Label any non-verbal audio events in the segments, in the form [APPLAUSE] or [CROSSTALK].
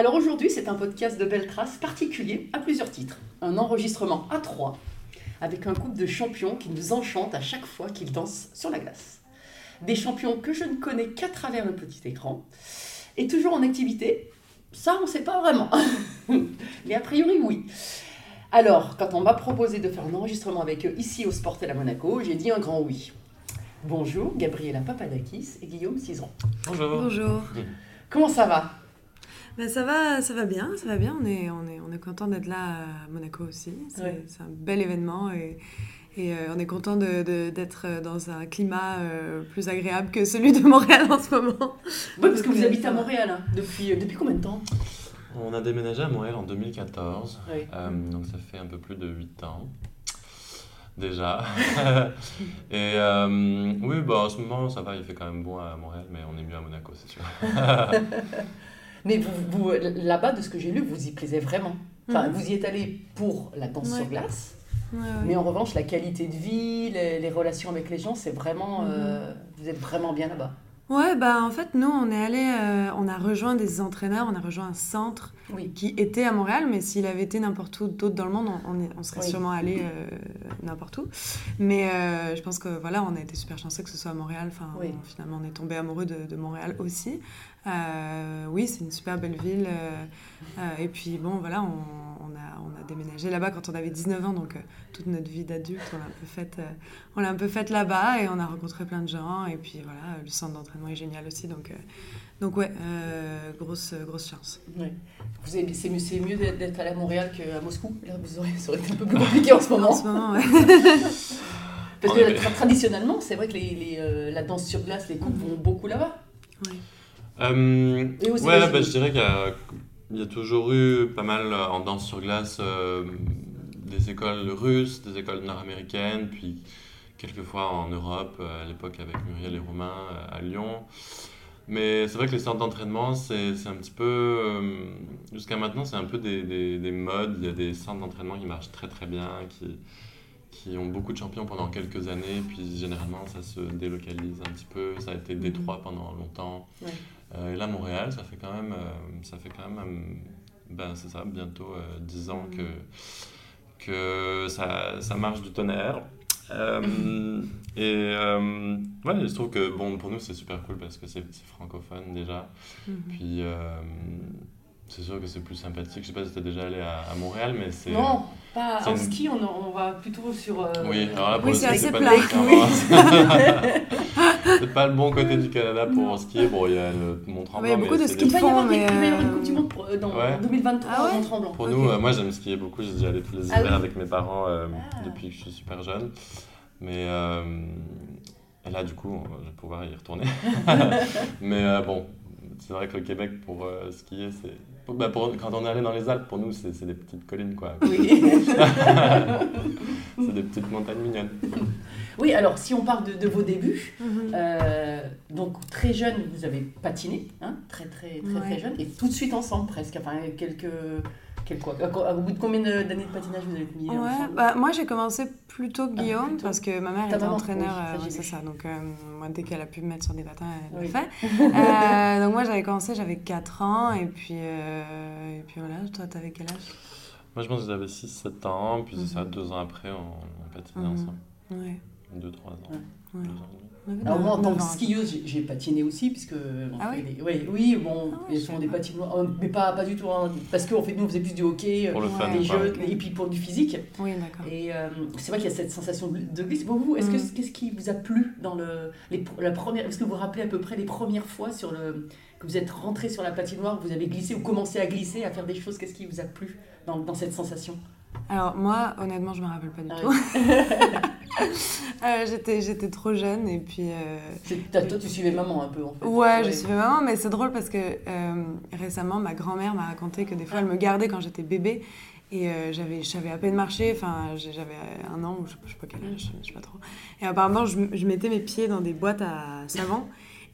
Alors aujourd'hui, c'est un podcast de belles traces particulier à plusieurs titres. Un enregistrement à trois, avec un couple de champions qui nous enchantent à chaque fois qu'ils dansent sur la glace. Des champions que je ne connais qu'à travers le petit écran. Et toujours en activité, ça on ne sait pas vraiment. [LAUGHS] Mais a priori oui. Alors, quand on m'a proposé de faire un enregistrement avec eux ici au Sportel à Monaco, j'ai dit un grand oui. Bonjour, Gabriela Papadakis et Guillaume Cizeron. Bonjour. Bonjour. Comment ça va? Ben, ça va, ça va bien, ça va bien. On est, on est, on est content d'être là à Monaco aussi. C'est Ouais. un bel événement et, et euh, on est content de- de- d'être dans un climat euh, plus agréable que celui de Montréal en ce moment. Oui, parce que vous euh, habitez à. Montréal hein, depuis, depuis combien de temps? On a déménagé à Montréal en 2014, Oui. euh, donc ça fait un peu plus de 8 ans déjà. [LAUGHS] Et euh, oui, bah, en ce moment ça va, il fait quand même bon à Montréal, mais on est mieux à Monaco, c'est sûr. [LAUGHS] Mais vous, vous, là-bas, de ce que j'ai lu, vous y plaisez vraiment. Enfin, Mhm. vous y êtes allé pour la danse Ouais. sur glace, Ouais, ouais. mais en revanche, la qualité de vie, les, les relations avec les gens, c'est vraiment. euh, vous êtes vraiment bien là-bas. Ouais, bah en fait, nous, on est allé, euh, on a rejoint des entraîneurs, on a rejoint un centre Oui. qui était à Montréal, mais s'il avait été n'importe où d'autre dans le monde, on, on est- on serait Oui. sûrement allé euh, n'importe où. Mais euh, je pense que voilà, on a été super chanceux que ce soit à Montréal. Enfin, Oui. on- finalement, on est tombé amoureux de, de Montréal aussi. Oui, c'est une super belle ville. et puis bon, voilà, on, on a, on a déménagé là-bas quand on avait 19 ans, donc euh, toute notre vie d'adulte, on l'a un peu faite, euh, on l'a un peu faite là-bas et on a rencontré plein de gens. Et puis voilà, le centre d'entraînement est génial aussi, donc. euh, donc ouais, euh, grosse, grosse chance. Vous avez- c'est mieux, c'est mieux d'être à Montréal qu'à Moscou. Là, vous aurez, ça aurait été un peu plus compliqué en ce moment. En ce moment, ouais. [LAUGHS] Parce que tra- traditionnellement, c'est vrai que les, les, euh, la danse sur glace, les couples vont beaucoup là-bas. Euh, Et ouais, bah, je dirais qu'il y a, il y a toujours eu pas mal euh, en danse sur glace euh, des écoles russes, des écoles nord-américaines, puis quelquefois en Europe, euh, à l'époque avec Muriel et Romain à Lyon. Mais c'est vrai que les centres d'entraînement, c'est un petit peu. Jusqu'à maintenant, c'est un peu des, des, des modes. Il y a des centres d'entraînement qui marchent très très bien, qui, qui ont beaucoup de champions pendant quelques années, puis généralement ça se délocalise un petit peu. Ça a été Détroit pendant longtemps. Ouais. Euh, et là, Montréal, ça fait quand même, euh, ça fait quand même euh, ben, c'est ça, bientôt euh, 10 ans que, que ça, ça marche du tonnerre. [LAUGHS] Et ouais, je trouve que bon, pour nous, c'est super cool parce que c'est francophone déjà. Mhm. Puis c'est sûr que c'est plus sympathique. Je sais pas si tu es déjà allé à, à Montréal, mais c'est. Non, pas c'est en une- ski, on, on va plutôt sur. euh, Oui, alors là, pour Oui, le c'est ski, assez c'est pas nécessairement- [LAUGHS] c'est pas le bon côté du Canada pour skier. Bon, il y a le Mont Tremblant. Ouais, il y a beaucoup de ski Il va y avoir, une Coupe du euh, Monde pour- euh, dans Ouais. 2023 Ah ouais Mont-Tremblant. Pour Ok. nous, euh, moi j'aime skier beaucoup, j'y allé tous les Ah hivers oui. avec mes parents euh, Ah. depuis que je suis super jeune. Mais euh, et là, du coup, on- je vais pouvoir y retourner. [LAUGHS] [LAUGHS] Mais euh, bon, c'est vrai que le Québec pour euh, skier, c'est. Pour- bah, pour- quand on est allé dans les Alpes, pour nous, c'est c'est des petites collines, quoi. Oui. [LAUGHS] c'est des petites montagnes mignonnes. oui, alors si on part de, de vos débuts, Mhm. euh, donc très jeune, vous avez patiné, hein, très très très très jeune, et tout de suite ensemble presque, enfin quelques quoi, à- au bout de combien d'années de patinage vous avez mis Ouais, ensemble bah, moi j'ai commencé plutôt que Ah, Guillaume plutôt. parce que ma mère Ta était maman, entraîneur, oui, euh, c'est ça. Donc euh, moi dès qu'elle a pu me mettre sur des patins, elle Oui. l'a fait. [LAUGHS] Euh, donc moi j'avais commencé, j'avais 4 ans et puis, euh, et puis voilà, toi t'avais quel âge? Moi, je pense que j'avais 6-7 ans, puis c'est ça, Mhm. deux ans après, on, on patinait Mhm. ensemble. Ouais. 2-3 ans. Ouais. Ans Alors moi, en tant que skieuse, j'ai- j'ai patiné aussi, puisque on Ah fait oui des- ouais, oui, bon, Ah font savais des patinoires, euh, mais pas, pas du tout, hein, parce qu'en fait, nous, on faisait plus du hockey, euh, Pour le fun. des jeux, et puis pour du physique. Oui, d'accord. Et euh, c'est vrai qu'il y a cette sensation de glisse. Pour vous, est-ce que Mm. qu'est-ce qui vous a plu dans le, les, la première Est-ce que vous vous rappelez à peu près les premières fois sur le que vous êtes rentré sur la patinoire, que vous avez glissé ou commencé à glisser, à faire des choses Qu'est-ce qui vous a plu dans, dans cette sensation? Alors moi, honnêtement, je me rappelle pas du Ah tout. [LAUGHS] [LAUGHS] Euh, j'étais, j'étais trop jeune et puis... euh, toi, tu suivais maman un peu en fait. Ouais, je suis maman, mais c'est drôle parce que euh, récemment, ma grand-mère m'a raconté que des fois, elle me gardait quand j'étais bébé. Et euh, j'avais, je savais à peine marcher, enfin j'avais un an ou je je sais pas quel âge, je sais pas trop. Et apparemment, je, je mettais mes pieds dans des boîtes à savon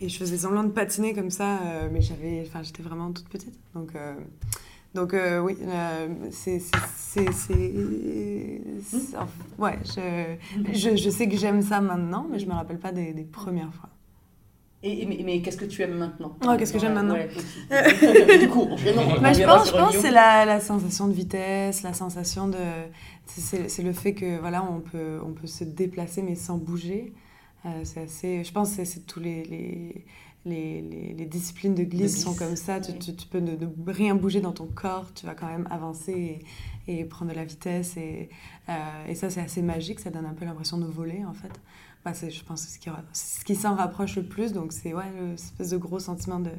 et je faisais semblant de patiner comme ça, euh, mais j'avais, enfin j'étais vraiment toute petite. Donc, euh, donc euh, oui, euh, c'est, ouais, je, je, je sais que j'aime ça maintenant, mais je me rappelle pas des, des premières fois. Et, mais, mais qu'est-ce que tu aimes maintenant? Oh, qu'est-ce que j'aime maintenant? Ouais. Du coup, on Bah, je pense, je pense c'est la, la sensation de vitesse, la sensation de. c'est- le fait que voilà, on peut, on peut se déplacer mais sans bouger. Euh, c'est assez. Je pense que c'est- c'est tous les, les, les, les- les disciplines de glisse, glisse, sont comme ça. Tu, oui. tu, tu peux ne, ne rien bouger dans ton corps, tu vas quand même avancer et, et prendre de la vitesse. Et, euh, et ça, c'est assez magique. Ça donne un peu l'impression de voler en fait. Bah, c'est- je pense que c'est ce qui, ce qui s'en rapproche le plus. Donc c'est ouais, espèce de gros sentiment de,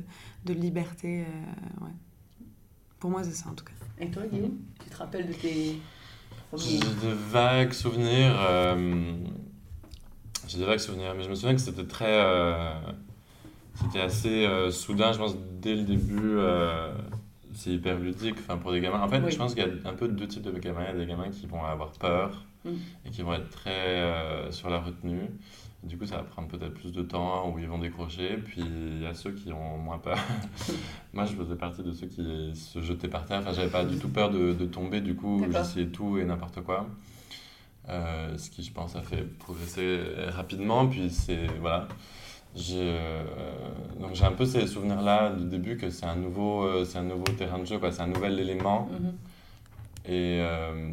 de liberté. euh, ouais. Pour moi, c'est ça en tout cas. Et toi, Guillaume, tu te rappelles de tes J'ai premiers de vagues souvenirs. euh, J'ai des vagues souvenirs, mais je me souviens que c'était très. euh, C'était assez euh, soudain, je pense, dès le début. euh, C'est hyper ludique enfin, pour des gamins. En fait, Oui. je pense qu'il y a un peu deux types de gamins. Il y a des gamins qui vont avoir peur Mm. et qui vont être très euh, sur la retenue. Du coup, ça va prendre peut-être plus de temps où ils vont décrocher. Puis il y a ceux qui ont moins peur. [LAUGHS] Moi, je faisais partie de ceux qui se jetaient par terre. Enfin, j'avais pas du tout peur de, de tomber. Du coup, j'essayais tout et n'importe quoi. Ce qui, je pense, a fait progresser rapidement. Puis c'est. Voilà. J'ai euh, donc j'ai un peu ces souvenirs-là du début que c'est un, nouveau, euh, c'est un nouveau terrain de jeu, quoi. c'est un nouvel élément. Mhm. Et, euh,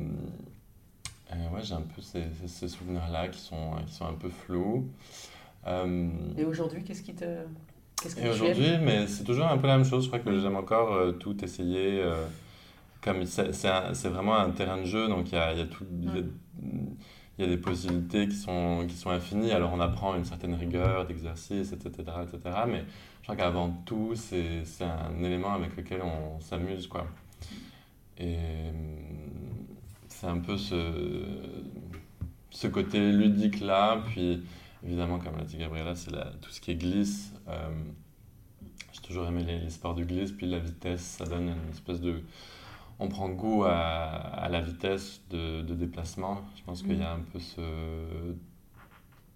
et ouais, j'ai un peu ces, ces- ces souvenirs-là qui sont, qui sont un peu flous. Euh, Et aujourd'hui, qu'est-ce qui te. Qu'est-ce que et aujourd'hui, mais c'est toujours un peu la même chose. Je crois que j'aime encore euh, tout essayer. euh, comme c'est vraiment un terrain de jeu, donc il y a, y a tout. il y a- il y a des possibilités qui sont, qui sont infinies. Alors on apprend une certaine rigueur d'exercice, etc., etc. Mais je crois qu'avant tout, c'est c'est un élément avec lequel on s'amuse, quoi. Et hum, c'est un peu ce, ce côté ludique-là. Puis évidemment, comme l'a dit Gabriella, c'est tout ce qui est glisse. Euh, J'ai toujours aimé les, les sports de glisse, puis la vitesse, ça donne une espèce de... On prend goût à, à la vitesse de, de déplacement. Je pense qu'il y a un peu ce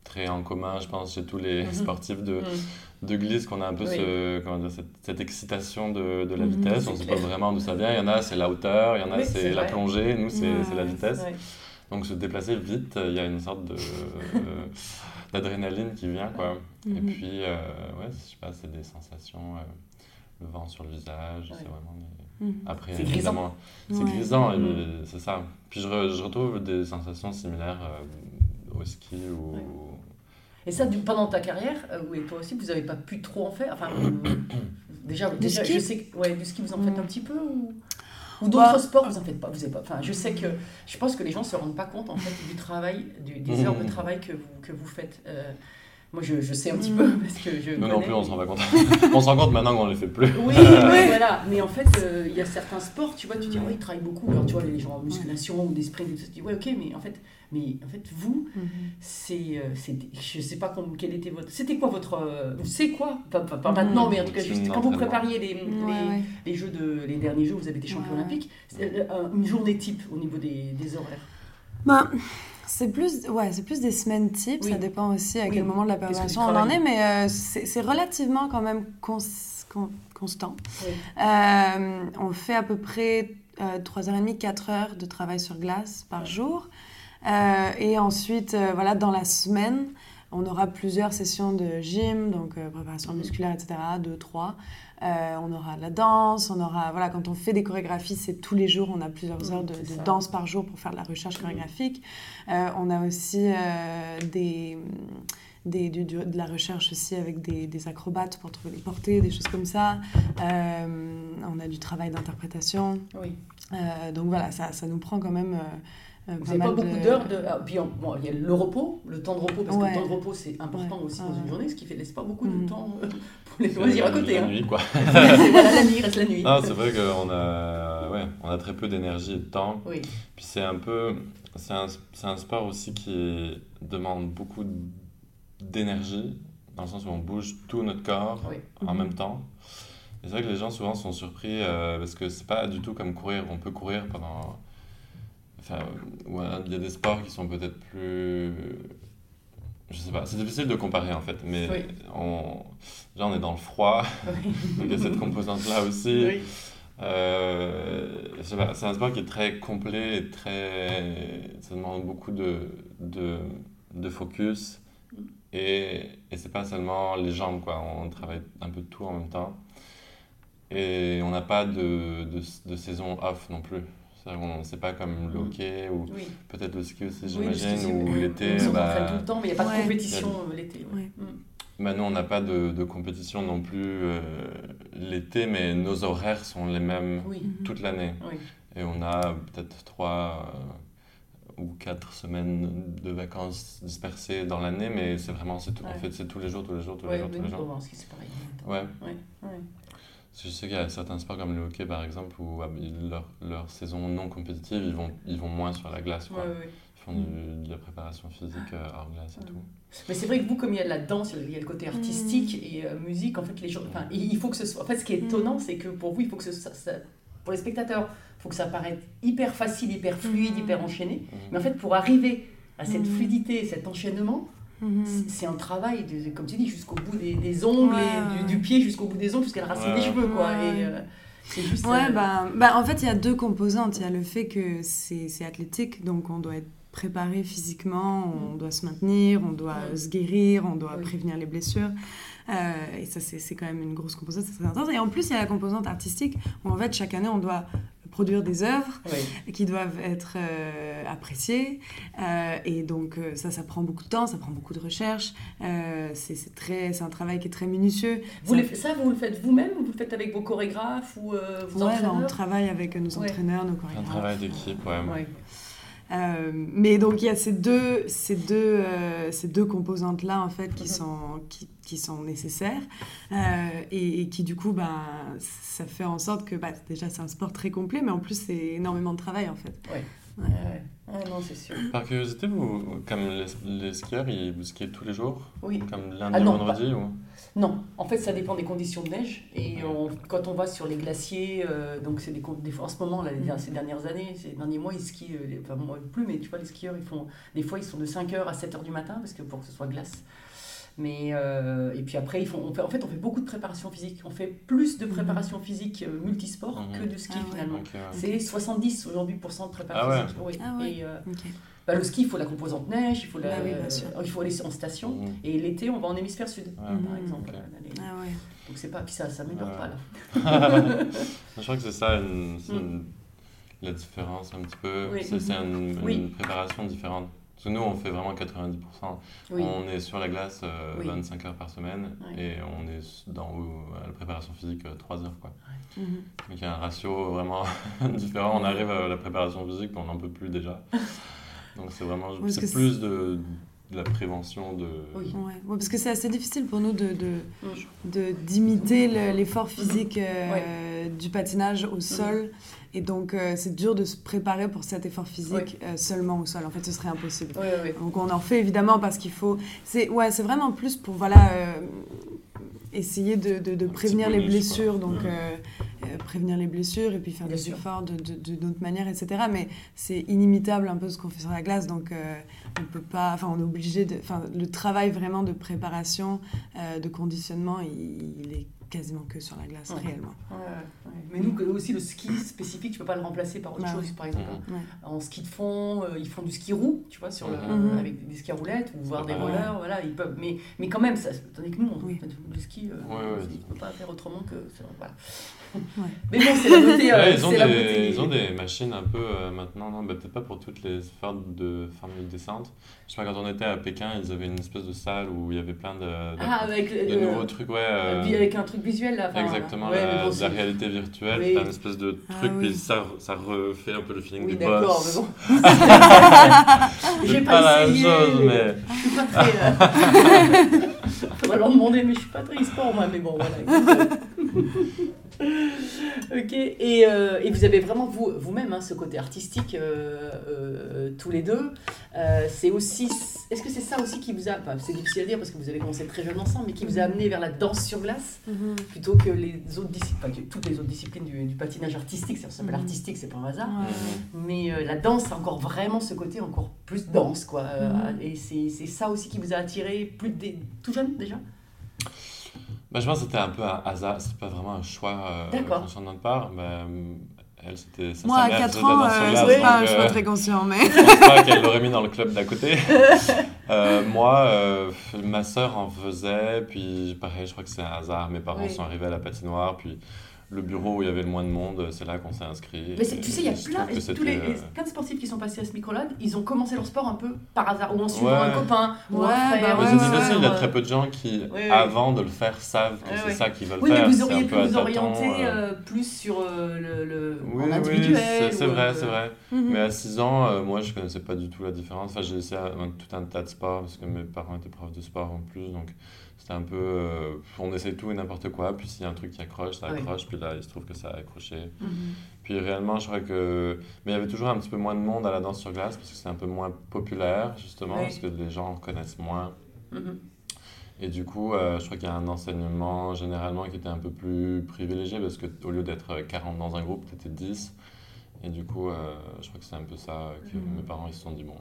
trait en commun, je pense, chez tous les Mhm. sportifs de, Mhm. de glisse, qu'on a un peu Oui. ce, comment dire, cette, cette excitation de, de la vitesse. On ne sait pas vraiment d'où ça vient. Il y en a, c'est la hauteur, il y en a, Oui, c'est la vrai. plongée. Nous, c'est Ouais, la vitesse. Donc se déplacer vite, il y a une sorte de euh, d'adrénaline qui vient quoi. Et Mhm. puis euh, ouais, je sais pas, c'est des sensations, euh, le vent sur le visage, Ouais. c'est vraiment. des- Mhm. Après C'est évidemment, c'est Ouais. grisant, euh, c'est ça. Puis je, re- je retrouve des sensations similaires euh, au ski ou. Ouais. Et ça, du- pendant ta carrière, euh, oui, toi aussi, vous n'avez pas pu trop en faire? Enfin, euh, [COUGHS] déjà, déjà ski? je sais que ouais, du ski, vous en faites Mm. un petit peu ou, ou d'autres Bah. sports, vous en faites pas, vous avez pas? Enfin, je sais que je pense que les gens se rendent pas compte en fait du travail, du- des [LAUGHS] heures de travail que vous, que vous faites. Euh, moi, je, je sais un petit Mm. peu [LAUGHS] parce que je. Nous non connais. plus, on se rend pas compte. [LAUGHS] on se rend compte maintenant qu'on les fait plus. Oui, [LAUGHS] oui, voilà. Mais en fait, euh, il y a certains sports, tu vois, tu dis, Ouais. ouais, ils travaillent beaucoup. Alors, tu vois, les gens en musculation ou des sprints, tu te dis, ouais, ok, mais en fait, mais en fait vous, Mhm. c'est. euh, c'est- je sais pas quel était votre. C'était quoi votre. euh, c'est quoi? Pas, pas- pas maintenant, mais en tout cas, juste quand vous prépariez les, Ouais, les, ouais. les jeux de. Les derniers jeux, vous avez été champion Ouais. olympique. Euh, une journée type au niveau des, des horaires. Ben, c'est plus, ouais, c'est plus des semaines types, Oui. ça dépend aussi à Oui. quel moment de la préparation on en est, mais euh, c'est relativement quand même cons- con- constant. Oui. Euh, on fait à peu près euh, 3h30, 4h de travail sur glace par jour. Euh, et ensuite, euh, voilà, dans la semaine, on aura plusieurs sessions de gym, donc euh, préparation Mhm. musculaire, etc., 2, 3. Euh, on aura de la danse, on aura, voilà, quand on fait des chorégraphies, c'est tous les jours, on a plusieurs heures de, danse par jour pour faire de la recherche chorégraphique. Euh, on a aussi euh, des, des, du- du- de la recherche aussi avec des, des acrobates pour trouver les portées, des choses comme ça. On a du travail d'interprétation. Oui. Donc voilà, ça, ça nous prend quand même Vous pas n'avez pas beaucoup d'heures de. ah, puis bon, il y a le repos, le temps de repos, parce que le temps de repos c'est important Ouais. aussi dans Ouais. une journée, ce qui fait laisse pas beaucoup de temps euh, [LAUGHS] pour les loisirs à côté. La hein. nuit, quoi. [LAUGHS] voilà, la nuit, reste la nuit. Non, c'est vrai qu'on a, ouais, on a très peu d'énergie et de temps. Oui, Puis c'est un peu, c'est un, c'est un sport aussi qui demande beaucoup d'énergie, dans le sens où on bouge tout notre corps oui. en Mhm. même temps. C'est vrai que les gens souvent sont surpris euh, parce que c'est pas du tout comme courir. On peut courir pendant. Enfin, ouais, il y a des sports qui sont peut-être plus. Je sais pas, c'est difficile de comparer en fait, mais Oui. on, déjà on est dans le froid, Oui. donc il y a cette composante-là aussi. Oui. Euh, je sais pas, c'est un sport qui est très complet et très. Ça demande beaucoup de, de, de focus. Et, et c'est pas seulement les jambes, quoi. On travaille un peu de tout en même temps. Et on n'a pas de, de, de saison off non plus. C'est pas comme le Mm. hockey ou Oui. peut-être le ski aussi, j'imagine, ou l'été. On s'entraîne bah, tout le temps, mais il n'y a pas de compétition euh, l'été. ouais. Ouais. Mm. bah, nous, on n'a pas de, de compétition non plus euh, l'été, mais nos horaires sont les mêmes Oui. Mhm. toute l'année. Oui. Et on a peut-être trois euh, ou quatre semaines de vacances dispersées dans l'année, mais c'est vraiment, c'est tout, en fait, c'est tous les jours, tous les jours, tous les jours, tous oui, les jours. c'est pareil. Ouais. Ouais. Ouais. Parce que je sais qu'il y a certains sports comme le hockey, par exemple, où ah, leur, leur saison non compétitive, ils vont, ils vont moins sur la glace. Quoi. Ouais, ouais, ouais. Ils font du- de la préparation physique euh, hors glace et Ouais. tout. Mais c'est vrai que vous, comme il y a de la danse, il y a le côté artistique et euh, musique, en fait, les gens, enfin, il faut que ce soit. En fait, ce qui est étonnant, c'est que pour vous, il faut que ce soit, ça- pour les spectateurs, il faut que ça paraisse hyper facile, hyper fluide, hyper enchaîné. Mais en fait, pour arriver à cette fluidité, cet enchaînement, Mhm. c'est un travail, de, comme tu dis, jusqu'au bout des, des ongles, Ouais, et du, pied jusqu'au bout des ongles, jusqu'à la racine Ouais. des cheveux, quoi. Ouais. Et euh, c'est juste. Ouais, euh, bah, bah, en fait, il y a deux composantes. Il y a le fait que c'est c'est athlétique, donc on doit être préparé physiquement, on doit se maintenir, on doit Mm. se guérir, on doit Oui. prévenir les blessures. Euh, et ça, c'est c'est quand même une grosse composante, c'est très intense. Et en plus, il y a la composante artistique, où en fait, chaque année, on doit produire des œuvres ouais. qui doivent être euh, appréciées. Euh, et donc, euh, ça, ça prend beaucoup de temps, ça prend beaucoup de recherche. Euh, c'est c'est très- c'est un travail qui est très minutieux. Vous Ça- les- ça, vous le faites vous-même ou vous le faites avec vos chorégraphes ou euh, vos Ouais, bah, on travaille avec nos Ouais. entraîneurs, nos Un chorégraphes. travail d'équipe, ouais. Ouais. Euh, mais donc il y a ces deux, ces deux, euh, ces deux composantes-là en fait qui, Mhm. sont, qui, qui sont nécessaires euh, et, et qui du coup ben, ça fait en sorte que bah, déjà c'est un sport très complet mais en plus c'est énormément de travail en fait. Ouais. Ouais. Ah non, c'est sûr. Par curiosité, vous, comme les, les skieurs, ils, vous skiez tous les jours Oui. Comme lundi, Ah non, vendredi ou... Non, en fait, ça dépend des conditions de neige. Et on- quand on va sur les glaciers, euh, donc c'est des, des fois en ce moment, là, les der- ces dernières années, ces derniers mois, ils skient, euh, enfin moi plus, mais tu vois, les skieurs, ils font, des fois, ils sont de 5h à 7h du matin, parce que pour que ce soit glace. Mais, euh, et puis après, ils font, on fait, en fait, on fait beaucoup de préparation physique. On fait plus de préparation physique euh, multisport Mhm. que de ski Ah ouais. finalement. Ok, ouais. C'est 70 aujourd'hui pour cent de préparation Ah ouais. physique. Oui. Ah ouais. Et, euh, bah, le ski, il faut la composante neige, il faut, la, Bah oui, bien sûr. il faut aller en station. Mhm. Et l'été, on va en hémisphère sud, par Mhm. exemple. Ok. Aller- Ah ouais. Donc c'est pas, puis ça, ça m'améliore pas là. [LAUGHS] [LAUGHS] Je crois que c'est ça une- Mm. la différence un petit peu. Oui. C'est c'est une, une Oui. préparation différente. Parce que nous, on fait vraiment 90%. Oui. On est sur la glace euh, Oui. 25 heures par semaine Ouais. et on est dans euh, la préparation physique euh, 3 heures. Quoi. Mhm. Donc il y a un ratio vraiment [LAUGHS] différent. On arrive à la préparation physique, on n'en peut plus déjà. [LAUGHS] Donc c'est vraiment c'est plus de, de la prévention de. Oui. Ouais. Ouais, parce que c'est assez difficile pour nous de, de, Mm. de- d'imiter le- l'effort physique euh, du patinage au sol. Et donc, euh, c'est dur de se préparer pour cet effort physique euh, seulement au sol. En fait, ce serait impossible. Oui, oui, Donc, on en fait évidemment parce qu'il faut. C'est ouais, c'est vraiment plus pour voilà euh, essayer de, prévenir les blessures, donc Mm. euh, euh, prévenir les blessures et puis faire Bien des sûr. efforts de, de, de- d'autres manières, etc. Mais c'est inimitable un peu ce qu'on fait sur la glace, donc euh, on peut pas. Enfin, on est obligé de. Enfin, le travail vraiment de préparation, euh, de conditionnement, il, il est quasiment que sur la glace, Ouais. réellement. Ouais, ouais. Mais nous, que- aussi, le ski spécifique, tu peux pas le remplacer par autre Bah chose, par exemple. Ouais. En ski de fond, euh, ils font du ski roue, tu vois, sur le, Mhm. avec des skis à roulettes ou voir des Ouais. rollers, voilà, ils peuvent. Mais, mais quand même, ça, tandis que nous, on Oui. fait du ski, euh, Ouais, ouais. on peut pas faire autrement que. Voilà. [LAUGHS] Ouais. Mais bon, c'est la beauté. [LAUGHS] euh, Ouais, ils, ont c'est la des, beauté. ils ont des machines un peu euh, maintenant, non, bah, peut-être pas pour toutes les formes de formules descente. Je sais pas, quand on était à Pékin, ils avaient une espèce de salle où il y avait plein de, de, Ah, avec, de euh, nouveaux trucs, ouais. euh, avec un truc visuel là. enfin, exactement. Ouais, la, bon, réalité virtuelle, Oui. t'as une espèce de Ah truc, oui. puis ça, ça refait un peu le feeling Oui, du d'accord, boss. mais bon. [LAUGHS] [LAUGHS] J'ai pas, pas la même chose, mais Je suis pas très. euh, [LAUGHS] Faudrait leur demander, mais je suis pas très e-sport moi, mais bon, voilà. [LAUGHS] ok, et, euh, et vous avez vraiment vous, vous-même hein, ce côté artistique, euh, euh, tous les deux. C'est aussi. Est-ce que c'est ça aussi qui vous a. Enfin, c'est difficile à dire parce que vous avez commencé très jeune ensemble, mais qui vous a amené vers la danse sur glace Mhm. plutôt que les autres disciplines, enfin, toutes les autres disciplines du, du patinage artistique, ça s'appelle Mhm. artistique, c'est pas un hasard. Mais la danse, a encore vraiment ce côté encore plus danse, quoi. Mhm. Et c'est c'est ça aussi qui vous a attiré plus dès- tout jeune déjà? Bah, je pense que c'était un peu un hasard, c'est pas vraiment un choix euh, conscient de notre part. mais, euh, elle, c'était. Moi, à mère 4 faisait de la ans, euh, c'est pas un donc, choix euh, très conscient, mais. Je pense pas qu'elle l'aurait mis dans le club d'à côté. [LAUGHS] Euh, moi, euh, ma sœur en faisait, puis pareil, je crois que c'est un hasard. Mes parents Oui. sont arrivés à la patinoire, puis le bureau où il y avait le moins de monde, c'est là qu'on s'est inscrit. Mais tu sais, il y a plein, tous les, les- plein de sportifs qui sont passés à ce micro-là, ils ont commencé leur sport un peu par hasard, ou en suivant Ouais. un copain, ou un Ouais, frère. bah Mais ouais, c'est difficile, il y a très peu de gens qui, Oui, oui. avant de le faire, savent que Ouais, c'est ouais. ça qu'ils veulent Oui, mais faire. vous c'est auriez pu vous orienter euh. euh, plus sur euh, le, le Oui, en oui, individuel. c'est- c'est ou, vrai, c'est vrai. Mhm. Mais à 6 ans, euh, moi, je connaissais pas du tout la différence. Enfin, j'ai essayé tout un tas de sports parce que mes parents étaient profs de sport en plus. Donc, c'était un peu. euh, on essaie tout et n'importe quoi. Puis, s'il y a un truc qui accroche, ça Oui. accroche. Puis là, il se trouve que ça a accroché. Mhm. Puis, réellement, je crois que. Mais il y avait toujours un petit peu moins de monde à la danse sur glace parce que c'est un peu moins populaire, justement, Oui. parce que les gens connaissent moins. Mhm. Et du coup, euh, je crois qu'il y a un enseignement généralement qui était un peu plus privilégié parce qu'au lieu d'être 40 dans un groupe, tu étais 10. Et du coup, euh, je crois que c'est un peu ça que Mhm. mes parents ils se sont dit bon,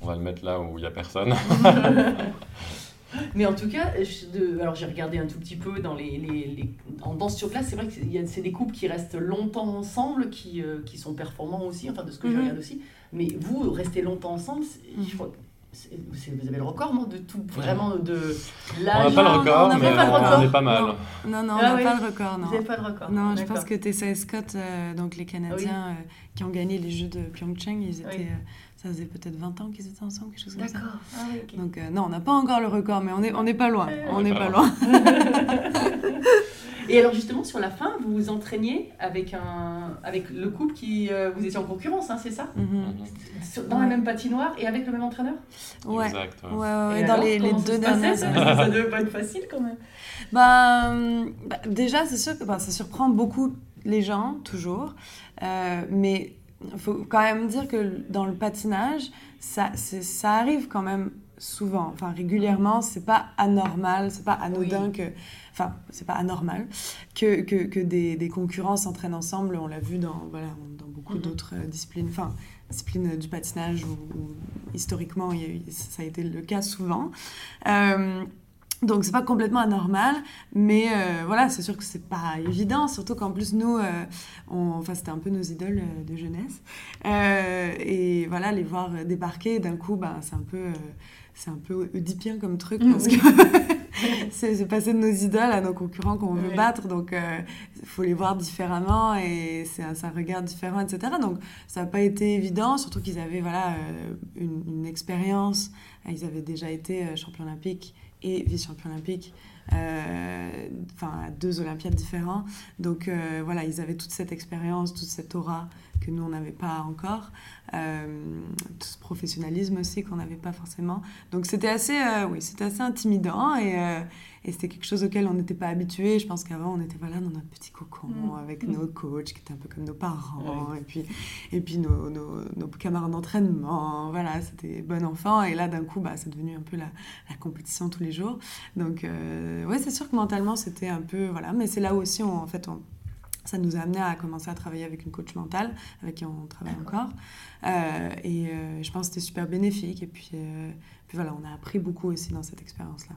on va le mettre là où il n'y a personne. [LAUGHS] [LAUGHS] Mais en tout cas, je- de- alors j'ai regardé un tout petit peu dans les, les, les- en danse sur glace, c'est vrai que c'est il y a- c'est des couples qui restent longtemps ensemble, qui, euh, qui sont performants aussi, enfin de ce que je Mhm. regarde aussi. Mais vous, restez longtemps ensemble, Mhm. je crois que c'est- c'est- vous avez le record, non, de tout, vraiment de on l'âge. n'a pas le non, record, on n'a mais pas le on, record. on est pas mal. Non. Non, non, on Ah n'a oui. pas le record, non. Vous n'avez pas le record. Non, je pense que Tessa et Scott, euh, donc les Canadiens euh, qui ont gagné les Jeux de Pyeongchang, ils étaient, Oui. Euh, ça faisait peut-être 20 ans qu'ils étaient ensemble, quelque chose comme ça. D'accord. Ah. Donc euh, non, on n'a pas encore le record, mais on n'est on est pas loin. Ouais, on n'est est pas pas loin. Et alors justement sur la fin, vous vous entraîniez avec un avec le couple qui euh, vous étiez en concurrence, hein, c'est ça? Mhm. Sur- Dans la même patinoire et avec le même entraîneur? Ouais. Exact. ouais. Ouais, ouais, Et dans alors, les, deux dernières ça années. Ça devait pas être facile quand même. Bah, hum, bah, déjà, c'est sûr que bah, ça surprend beaucoup les gens, toujours. Euh, mais faut quand même dire que dans le patinage, ça, arrive quand même souvent, enfin régulièrement, c'est pas anormal, c'est pas anodin Oui. que. Enfin, c'est pas anormal que, que, que des, des concurrents s'entraînent ensemble. On l'a vu dans, voilà, dans beaucoup Mhm. d'autres euh, disciplines, enfin, disciplines du patinage où, où historiquement, il y a eu- ça a été le cas souvent. Euh, donc c'est pas complètement anormal, mais euh, voilà, c'est sûr que c'est pas évident, surtout qu'en plus nous, euh, on, enfin c'était un peu nos idoles euh, de jeunesse, et voilà les voir débarquer d'un coup, bah, c'est un peu, c'est un peu oedipien comme truc Mhm. parce que [LAUGHS] c'est passer de nos idoles à nos concurrents qu'on veut Ouais. battre, donc il faut les voir différemment et c'est un, regard différent, etc. Donc ça n'a pas été évident, surtout qu'ils avaient voilà une, une expérience, ils avaient déjà été champions olympiques et vice-champion olympique, euh, enfin deux Olympiades différents. Donc euh, voilà, ils avaient toute cette expérience, toute cette aura que nous on n'avait pas encore, euh, tout ce professionnalisme aussi qu'on n'avait pas forcément. Donc c'était assez, euh, oui, c'était assez intimidant et, euh, et c'était quelque chose auquel on n'était pas habitué. Je pense qu'avant on était voilà dans notre petit cocon Mm. avec Mm. nos coachs qui étaient un peu comme nos parents et puis et puis nos, nos, nos camarades d'entraînement. Voilà, c'était bon enfant et là d'un coup bah c'est devenu un peu la, la compétition tous les jours. Donc, ouais, c'est sûr que mentalement, c'était un peu. Voilà, mais c'est là aussi, on, en fait, on- ça nous a amené à commencer à travailler avec une coach mentale, avec qui on travaille encore. Euh, et euh, je pense que c'était super bénéfique. Et puis, euh, puis voilà, on a appris beaucoup aussi dans cette expérience-là.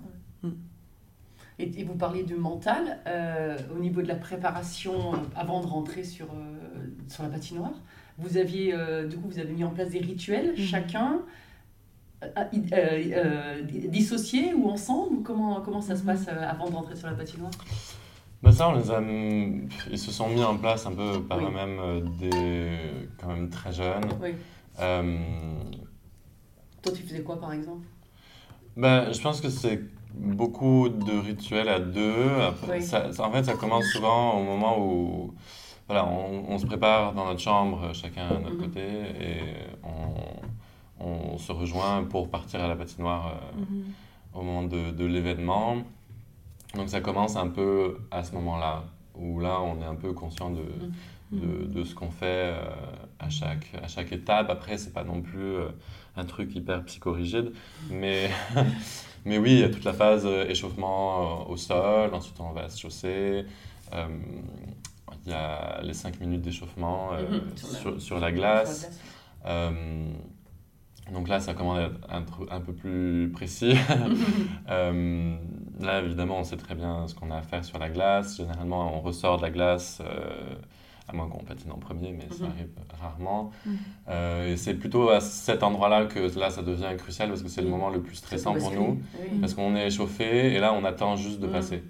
Et, et vous parliez du mental, au niveau de la préparation avant de rentrer sur, sur la patinoire. Vous aviez, du coup, vous avez mis en place des rituels, Mhm. chacun dissociés ou ensemble ou comment, comment ça se Mhm. passe avant de rentrer sur la patinoire? Bah ça, on les a... Ils se sont mis en place un peu par Oui. eux-mêmes euh, quand même très jeunes. Oui. Euh, Toi, tu faisais quoi par exemple? Ben, je pense que c'est beaucoup de rituels à deux. Après, Oui. ça- ça- en fait, ça commence souvent au moment où voilà, on, on se prépare dans notre chambre, chacun à notre Mhm. côté, et on, on se rejoint pour partir à la patinoire euh, Mhm. au moment de, de l'événement. Donc ça commence un peu à ce moment-là, où là, on est un peu conscient de, de, de ce qu'on fait euh, à, chaque, à chaque étape. Après, c'est pas non plus euh, un truc hyper psychorigide, mais, [LAUGHS] mais oui, il y a toute la phase euh, échauffement au sol, ensuite on va se chausser. il y a les 5 minutes d'échauffement Mhm, sur la- sur, sur la Sur la glace. donc là, ça commence à être un, un peu plus précis. [LAUGHS] Là, évidemment, on sait très bien ce qu'on a à faire sur la glace. Généralement, on ressort de la glace, euh, à moins qu'on patine en premier, mais ça Mhm. arrive rarement. Mhm. Euh, et c'est plutôt à cet endroit-là que là, ça devient crucial parce que c'est le Mhm. moment le plus stressant pour nous. oui. Parce qu'on est échauffé et là, on attend juste de passer.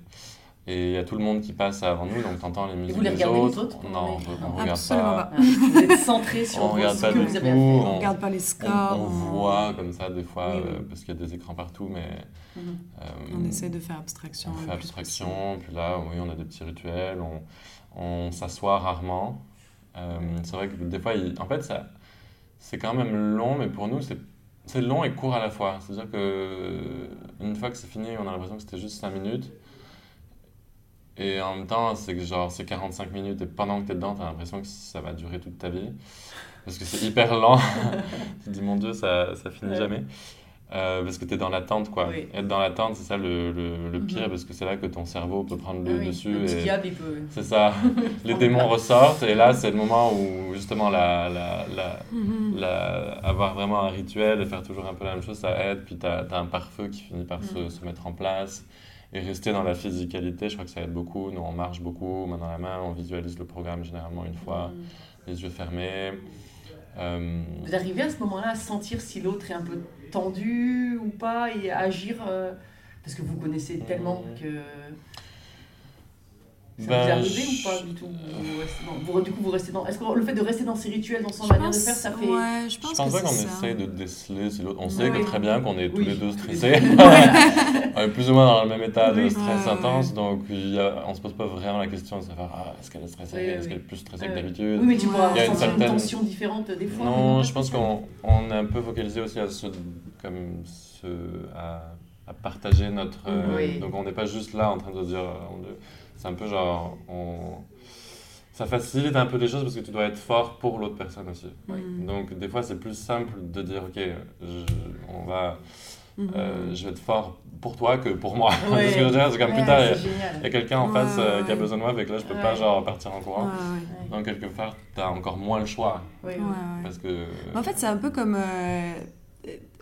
Et il y a tout le monde qui passe avant nous, donc t'entends les musiques vous les des regardez, les autres. autres, Non, on, on non. regarde pas. pas. Ah, Vous êtes centré sur On regarde ce pas que vous avez à tout, faire. On on- regarde pas les scores. on on- voit comme ça des fois, Oui, oui. euh, parce qu'il y a des écrans partout, mais Mhm. euh, On essaie de faire abstraction. on fait plus abstraction. Puis là, oui, on a des petits rituels, on, on s'assoit rarement. Euh, c'est vrai que des fois, il- en fait, ça, c'est quand même long, mais pour nous, c'est c'est long et court à la fois. C'est-à-dire que une fois que c'est fini, on a l'impression que c'était juste 5 minutes. Et en même temps, c'est que genre, c'est 45 minutes et pendant que tu es dedans, tu as l'impression que ça va durer toute ta vie. Parce que c'est hyper lent. [LAUGHS] tu te dis, mon Dieu, ça, ça finit Ouais. jamais. Euh, parce que tu es dans l'attente, quoi. Oui. Être dans l'attente, c'est ça le, le, le pire, Mhm. parce que c'est là que ton cerveau peut prendre Ah le oui, dessus. Le petit et... diable, il peut. C'est ça. [LAUGHS] Les démons ressortent, et là, [LAUGHS] c'est le moment où, justement, la, la, la, Mhm. la- avoir vraiment un rituel et faire toujours un peu la même chose, ça aide. Puis tu as, un pare-feu qui finit par se, Mm. se mettre en place. Et rester dans la physicalité, je crois que ça aide beaucoup. Nous, on marche beaucoup, main dans la main, on visualise le programme généralement une fois, Mhm. les yeux fermés. Euh, Vous arrivez à ce moment-là à sentir si l'autre est un peu tendu ou pas et à agir euh, parce que vous connaissez tellement Mhm. que. Ça Ben, vous est arrivé je- ou pas du tout vous restez dans- vous- Du coup, vous restez dans. Est-ce que le fait de rester dans ces rituels, dans son Je manière pense, de faire, ça fait. ouais, je Je pense, que pas qu'on essaye de déceler si l'autre. On Ouais. sait que très bien qu'on est tous Oui. les deux [LAUGHS] stressés. on est plus ou moins dans le même état de stress Ouais, intense, ouais. donc a- on se pose pas vraiment la question de savoir ah, est-ce qu'elle est stressée, est-ce qu'elle est plus stressée que d'habitude? Oui, mais tu pourras Il y a une certaine- tension différente des fois. Non, je pense qu'on on est un peu focalisé aussi à, se, comme ce, à, à partager notre. euh, Oui. Donc on n'est pas juste là en train de se dire. euh, on- C'est un peu genre. On, ça facilite un peu les choses parce que tu dois être fort pour l'autre personne aussi. Mhm. Donc des fois c'est plus simple de dire ok, je, on va, Mhm. euh, je vais être fort pour toi que pour moi. [LAUGHS] Ouais. Parce que c'est comme Ouais, putain, il y a- quelqu'un en Ouais, face euh, qui a besoin de moi, avec là je peux Ouais. pas genre partir en courant. Ouais, ouais. Donc quelque part, tu as encore moins le choix parce que. En fait, c'est un peu comme. euh,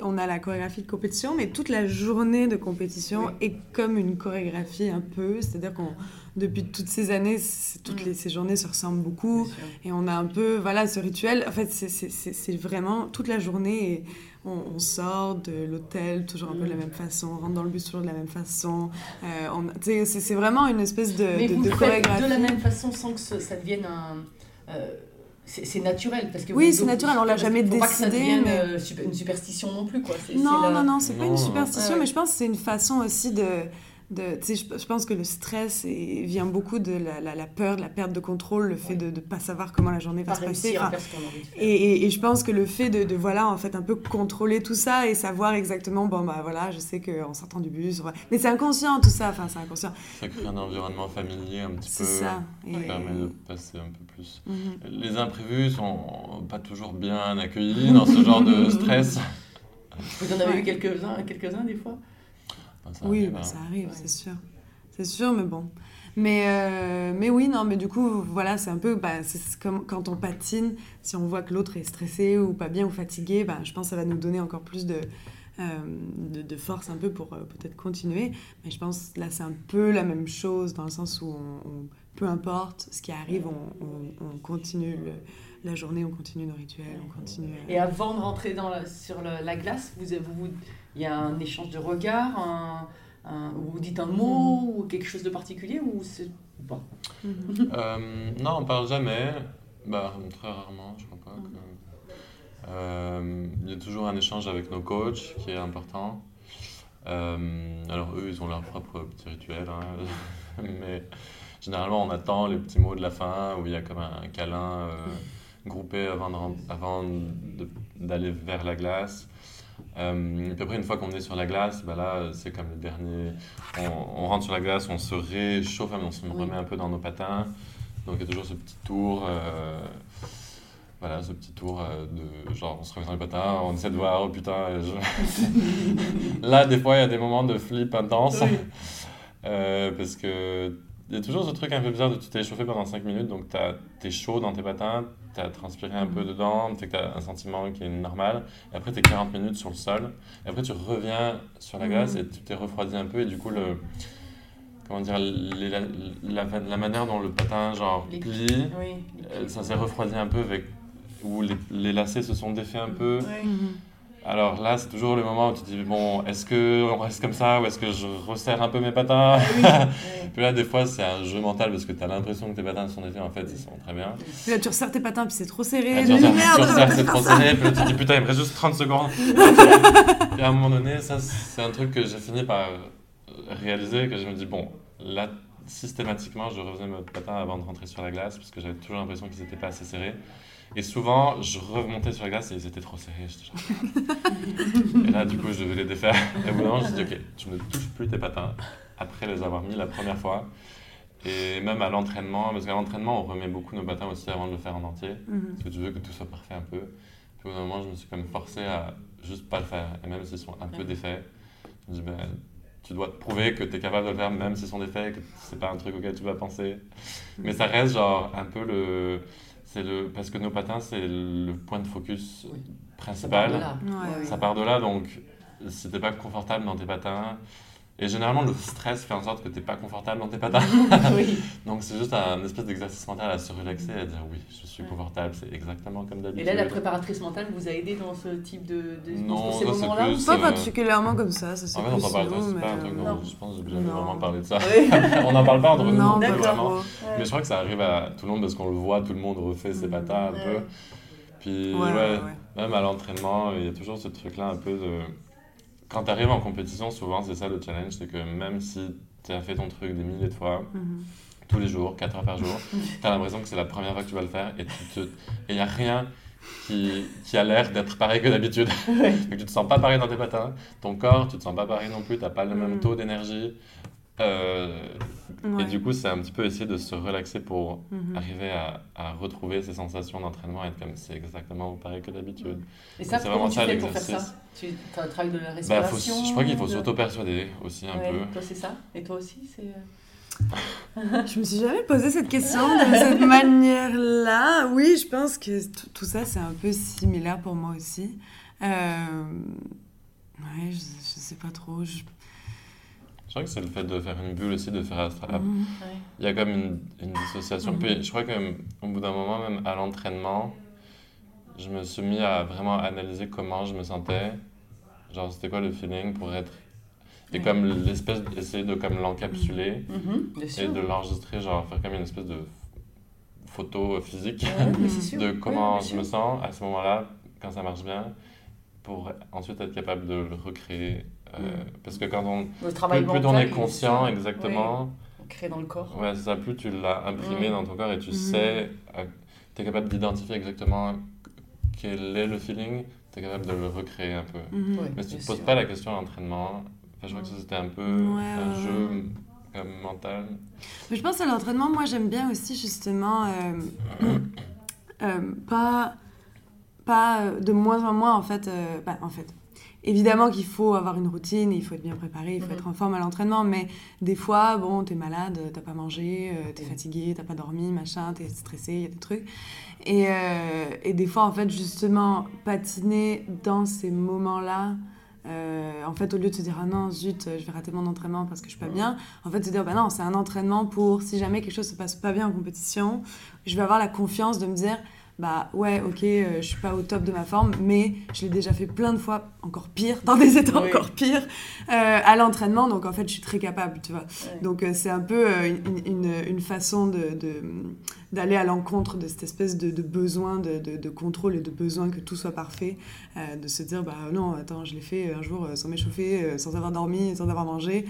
on a la chorégraphie de compétition, mais toute la journée de compétition Oui. est comme une chorégraphie un peu. C'est-à-dire qu'on, depuis toutes ces années, toutes Mm. les, ces journées se ressemblent beaucoup. Et on a un peu, voilà, ce rituel. En fait, c'est- vraiment toute la journée. Et on, on sort de l'hôtel toujours un peu de la Mm. même façon, on rentre dans le bus toujours de la même façon. Euh, c'est vraiment une espèce de, Mais de, vous chorégraphie. de la même façon sans que ce- ça devienne un. euh, c'est naturel parce que Oui, vous- c'est vous- naturel, on l'a jamais faut pas que ça décidé, devienne mais- euh, une superstition non plus quoi. Non, la- non, non, c'est pas Non, une non. superstition, Ouais, ouais. mais je pense que c'est une façon aussi de. Je, je pense que le stress est- vient beaucoup de la, la- la peur, de la perte de contrôle, le fait Ouais. de ne pas savoir comment la journée Pas va se passer. enfin, et, et- et je pense que le fait de, de, voilà, en fait, un peu contrôler tout ça et savoir exactement, bon, bah voilà, je sais qu'en sortant du bus, va- mais c'est inconscient tout ça, enfin, c'est inconscient. Ça crée un environnement familier un petit C'est peu. ça. Et- Ça permet de passer un peu plus. Mhm. Les imprévus sont pas toujours bien accueillis dans ce genre de [LAUGHS] stress. Vous en avez Ouais. eu quelques-uns, quelques-uns des fois? Oui, Enfin, ça arrive, bah, hein. ça arrive, Ouais. c'est sûr. C'est sûr, mais bon. Mais, euh, mais oui, non, mais du coup, voilà, c'est un peu, bah, c'est comme quand on patine, si on voit que l'autre est stressé ou pas bien ou fatigué, bah, je pense que ça va nous donner encore plus de, euh, de, de force un peu pour euh, peut-être continuer. Mais je pense là c'est un peu la même chose dans le sens où on, on- peu importe ce qui arrive, on, on- on continue le- la journée, on continue nos rituels, on continue. euh, Et avant de rentrer dans la- sur la, la glace, vous, vous, vous- il y a un échange de regards, un, un- ou vous dites un mot ou quelque chose de particulier ou c'est bon. Mhm. Euh, non, on parle jamais. Bah, très rarement, je crois pas. que- Euh, il y a toujours un échange avec nos coachs qui est important. Euh, alors eux, ils ont leur propre petit rituel, hein. [LAUGHS] mais généralement on attend les petits mots de la fin où il y a comme un, câlin euh, groupé avant de ren- avant de- d'aller vers la glace. Euh, et puis après, une fois qu'on est sur la glace, bah là, c'est comme le dernier. On, on rentre sur la glace, on se réchauffe, on se remet un peu dans nos patins. Donc il y a toujours ce petit tour. euh, voilà, ce petit tour euh, de genre on se remet dans les patins, on essaie de voir, oh putain. je- [LAUGHS] là, des fois, il y a des moments de flip intense. Oui. [LAUGHS] Euh, parce que il y a toujours ce truc un peu bizarre de tu t'es échauffé pendant 5 minutes, donc t'es chaud dans tes patins, t'as transpiré un peu dedans, fait que t'as un sentiment qui est normal, et après t'es 40 minutes sur le sol, et après tu reviens sur la glace Mhm. et tu t'es refroidi un peu, et du coup, le, comment dire, les- la, la, la manière dont le patin genre Les- plie, Oui. euh, ça s'est refroidi un peu avec où les, les lacets se sont défaits un peu. Oui. Alors là, c'est toujours le moment où tu te dis, bon, est-ce qu'on reste comme ça ou est-ce que je resserre un peu mes patins Oui. [LAUGHS] Oui. Puis là, des fois, c'est un jeu mental parce que tu as l'impression que tes patins sont défaits, en fait, ils sont très bien. Puis là, tu resserres tes patins, puis c'est trop serré. Ah, tu resserres, resserres, on c'est trop serré, puis là, tu te dis, putain, il me reste juste 30 secondes. [LAUGHS] Et à un moment donné, ça, c'est un truc que j'ai fini par réaliser, que je me dis, bon, là, systématiquement, je refaisais mes patins avant de rentrer sur la glace parce que j'avais toujours l'impression qu'ils n'étaient pas assez serrés. Et souvent, je remontais sur la glace et ils étaient trop serrés. Genre, Et là, du coup, je devais les défaire. Et au bout d'un moment, je me suis dit, ok, tu ne touches plus tes patins après les avoir mis la première fois. Et même à l'entraînement, parce qu'à l'entraînement, on remet beaucoup nos patins aussi avant de le faire en entier. Mhm. Parce que tu veux que tout soit parfait un peu. Puis au bout d'un moment, je me suis quand même forcé à juste pas le faire. Et même s'ils sont un peu défaits, je me dis, ben, tu dois te prouver que tu es capable de le faire même s'ils sont défaits, que c'est pas un truc auquel tu vas penser. Mais ça reste genre un peu le. C'est le parce que nos patins, c'est le point de focus Oui. principal. Ça part de là. Ouais, part de là, donc si t'es pas confortable dans tes patins, et généralement le stress fait en sorte que t'es pas confortable dans tes patins. [LAUGHS] oui. donc c'est juste un espèce d'exercice mental à se relaxer et à dire oui, je suis Ouais. confortable, c'est exactement comme Et d'habitude. là, la préparatrice mentale vous a aidé dans ce type de, de Non, dans ces moments-là Pas Euh, particulièrement comme ça, ça c'est En fait, plus parle c'est mais, pas un truc euh, dont Non. je pense que j'ai jamais Non. vraiment parlé de ça. Oui. [LAUGHS] on n'en parle pas entre nous Non, vraiment. trop. Mais je crois que ça arrive à tout le monde parce qu'on le voit, tout le monde refait ses Mhm. patins un Ouais. peu. Puis Ouais, ouais, ouais, ouais. même à l'entraînement, il y a toujours ce truc-là un peu de... Quand tu arrives en compétition, souvent c'est ça le challenge, c'est que même si tu as fait ton truc des milliers de fois, Mhm. tous les jours, 4 heures par jour, [LAUGHS] tu as l'impression que c'est la première fois que tu vas le faire et il n'y a rien qui, qui a l'air d'être pareil que d'habitude. Ouais. [LAUGHS] Tu te sens pas pareil dans tes patins, ton corps, tu te sens pas pareil non plus, tu pas le même Mhm. taux d'énergie. Euh, Ouais. Et du coup, c'est un petit peu essayer de se relaxer pour Mhm. arriver à, à retrouver ces sensations d'entraînement et être comme c'est exactement pareil que d'habitude. Et ça, C'est vraiment tu ça, l'exercice. Tu as un travail de la Bah, faut- respiration je crois qu'il faut de- s'auto-persuader aussi un Ouais, peu. Toi, c'est ça Et toi aussi c'est... [LAUGHS] Je me suis jamais posé cette question de cette [LAUGHS] manière-là. Oui, je pense que tout, tout ça, c'est un peu similaire pour moi aussi. Euh... Ouais, je, je sais pas trop. Je... Je crois que c'est le fait de faire une bulle aussi, de faire Mhm. Ouais. Il y a comme une, une dissociation. Mhm. Puis je crois qu'au bout d'un moment, même à l'entraînement, je me suis mis à vraiment analyser comment je me sentais. Genre, c'était quoi le feeling pour être. Et Ouais. comme l'espèce. Essayer de comme l'encapsuler bien et de l'enregistrer, genre faire comme une espèce de photo physique Ouais, [LAUGHS] de comment je me sens à ce moment-là, quand ça marche bien, pour ensuite être capable de le recréer. Euh, Mhm. Parce que quand on. Le travail Plus, plus mental, on est conscient exactement. Ouais, dans le corps. Ouais, ça, plus tu l'as imprimé Mm. dans ton corps et tu Mhm. sais, tu es capable d'identifier exactement quel est le feeling, tu es capable de le recréer un peu. Ouais. Mais si tu bien te poses sûr. pas la question à l'entraînement, je crois que ça c'était un peu Ouais, un ouais, jeu comme mental. Mais je pense à l'entraînement, moi j'aime bien aussi justement euh, [COUGHS] euh, pas, pas euh, de moins en moins en fait. euh, bah, en fait. Évidemment qu'il faut avoir une routine, il faut être bien préparé, il faut Mhm. être en forme à l'entraînement, mais des fois, bon, t'es malade, t'as pas mangé, euh, t'es fatigué, t'as pas dormi, machin, t'es stressé, il y a des trucs. Et, euh, et des fois, en fait, justement, patiner dans ces moments-là, Euh, en fait, au lieu de se dire, ah non, zut, je vais rater mon entraînement parce que je suis pas bien, en fait, se dire, bah non, c'est un entraînement pour, si jamais quelque chose se passe pas bien en compétition, je vais avoir la confiance de me dire, bah ouais, ok, euh, je suis pas au top de ma forme, mais je l'ai déjà fait plein de fois, encore pire, dans des états Oui. encore pires, euh, à l'entraînement, donc en fait, je suis très capable, tu vois. Ouais. Donc euh, c'est un peu une, une, une façon de, d'aller à l'encontre de cette espèce de, de besoin de, de, de contrôle et de besoin que tout soit parfait, de se dire, bah non, attends, je l'ai fait un jour sans m'échauffer, sans avoir dormi, sans avoir mangé.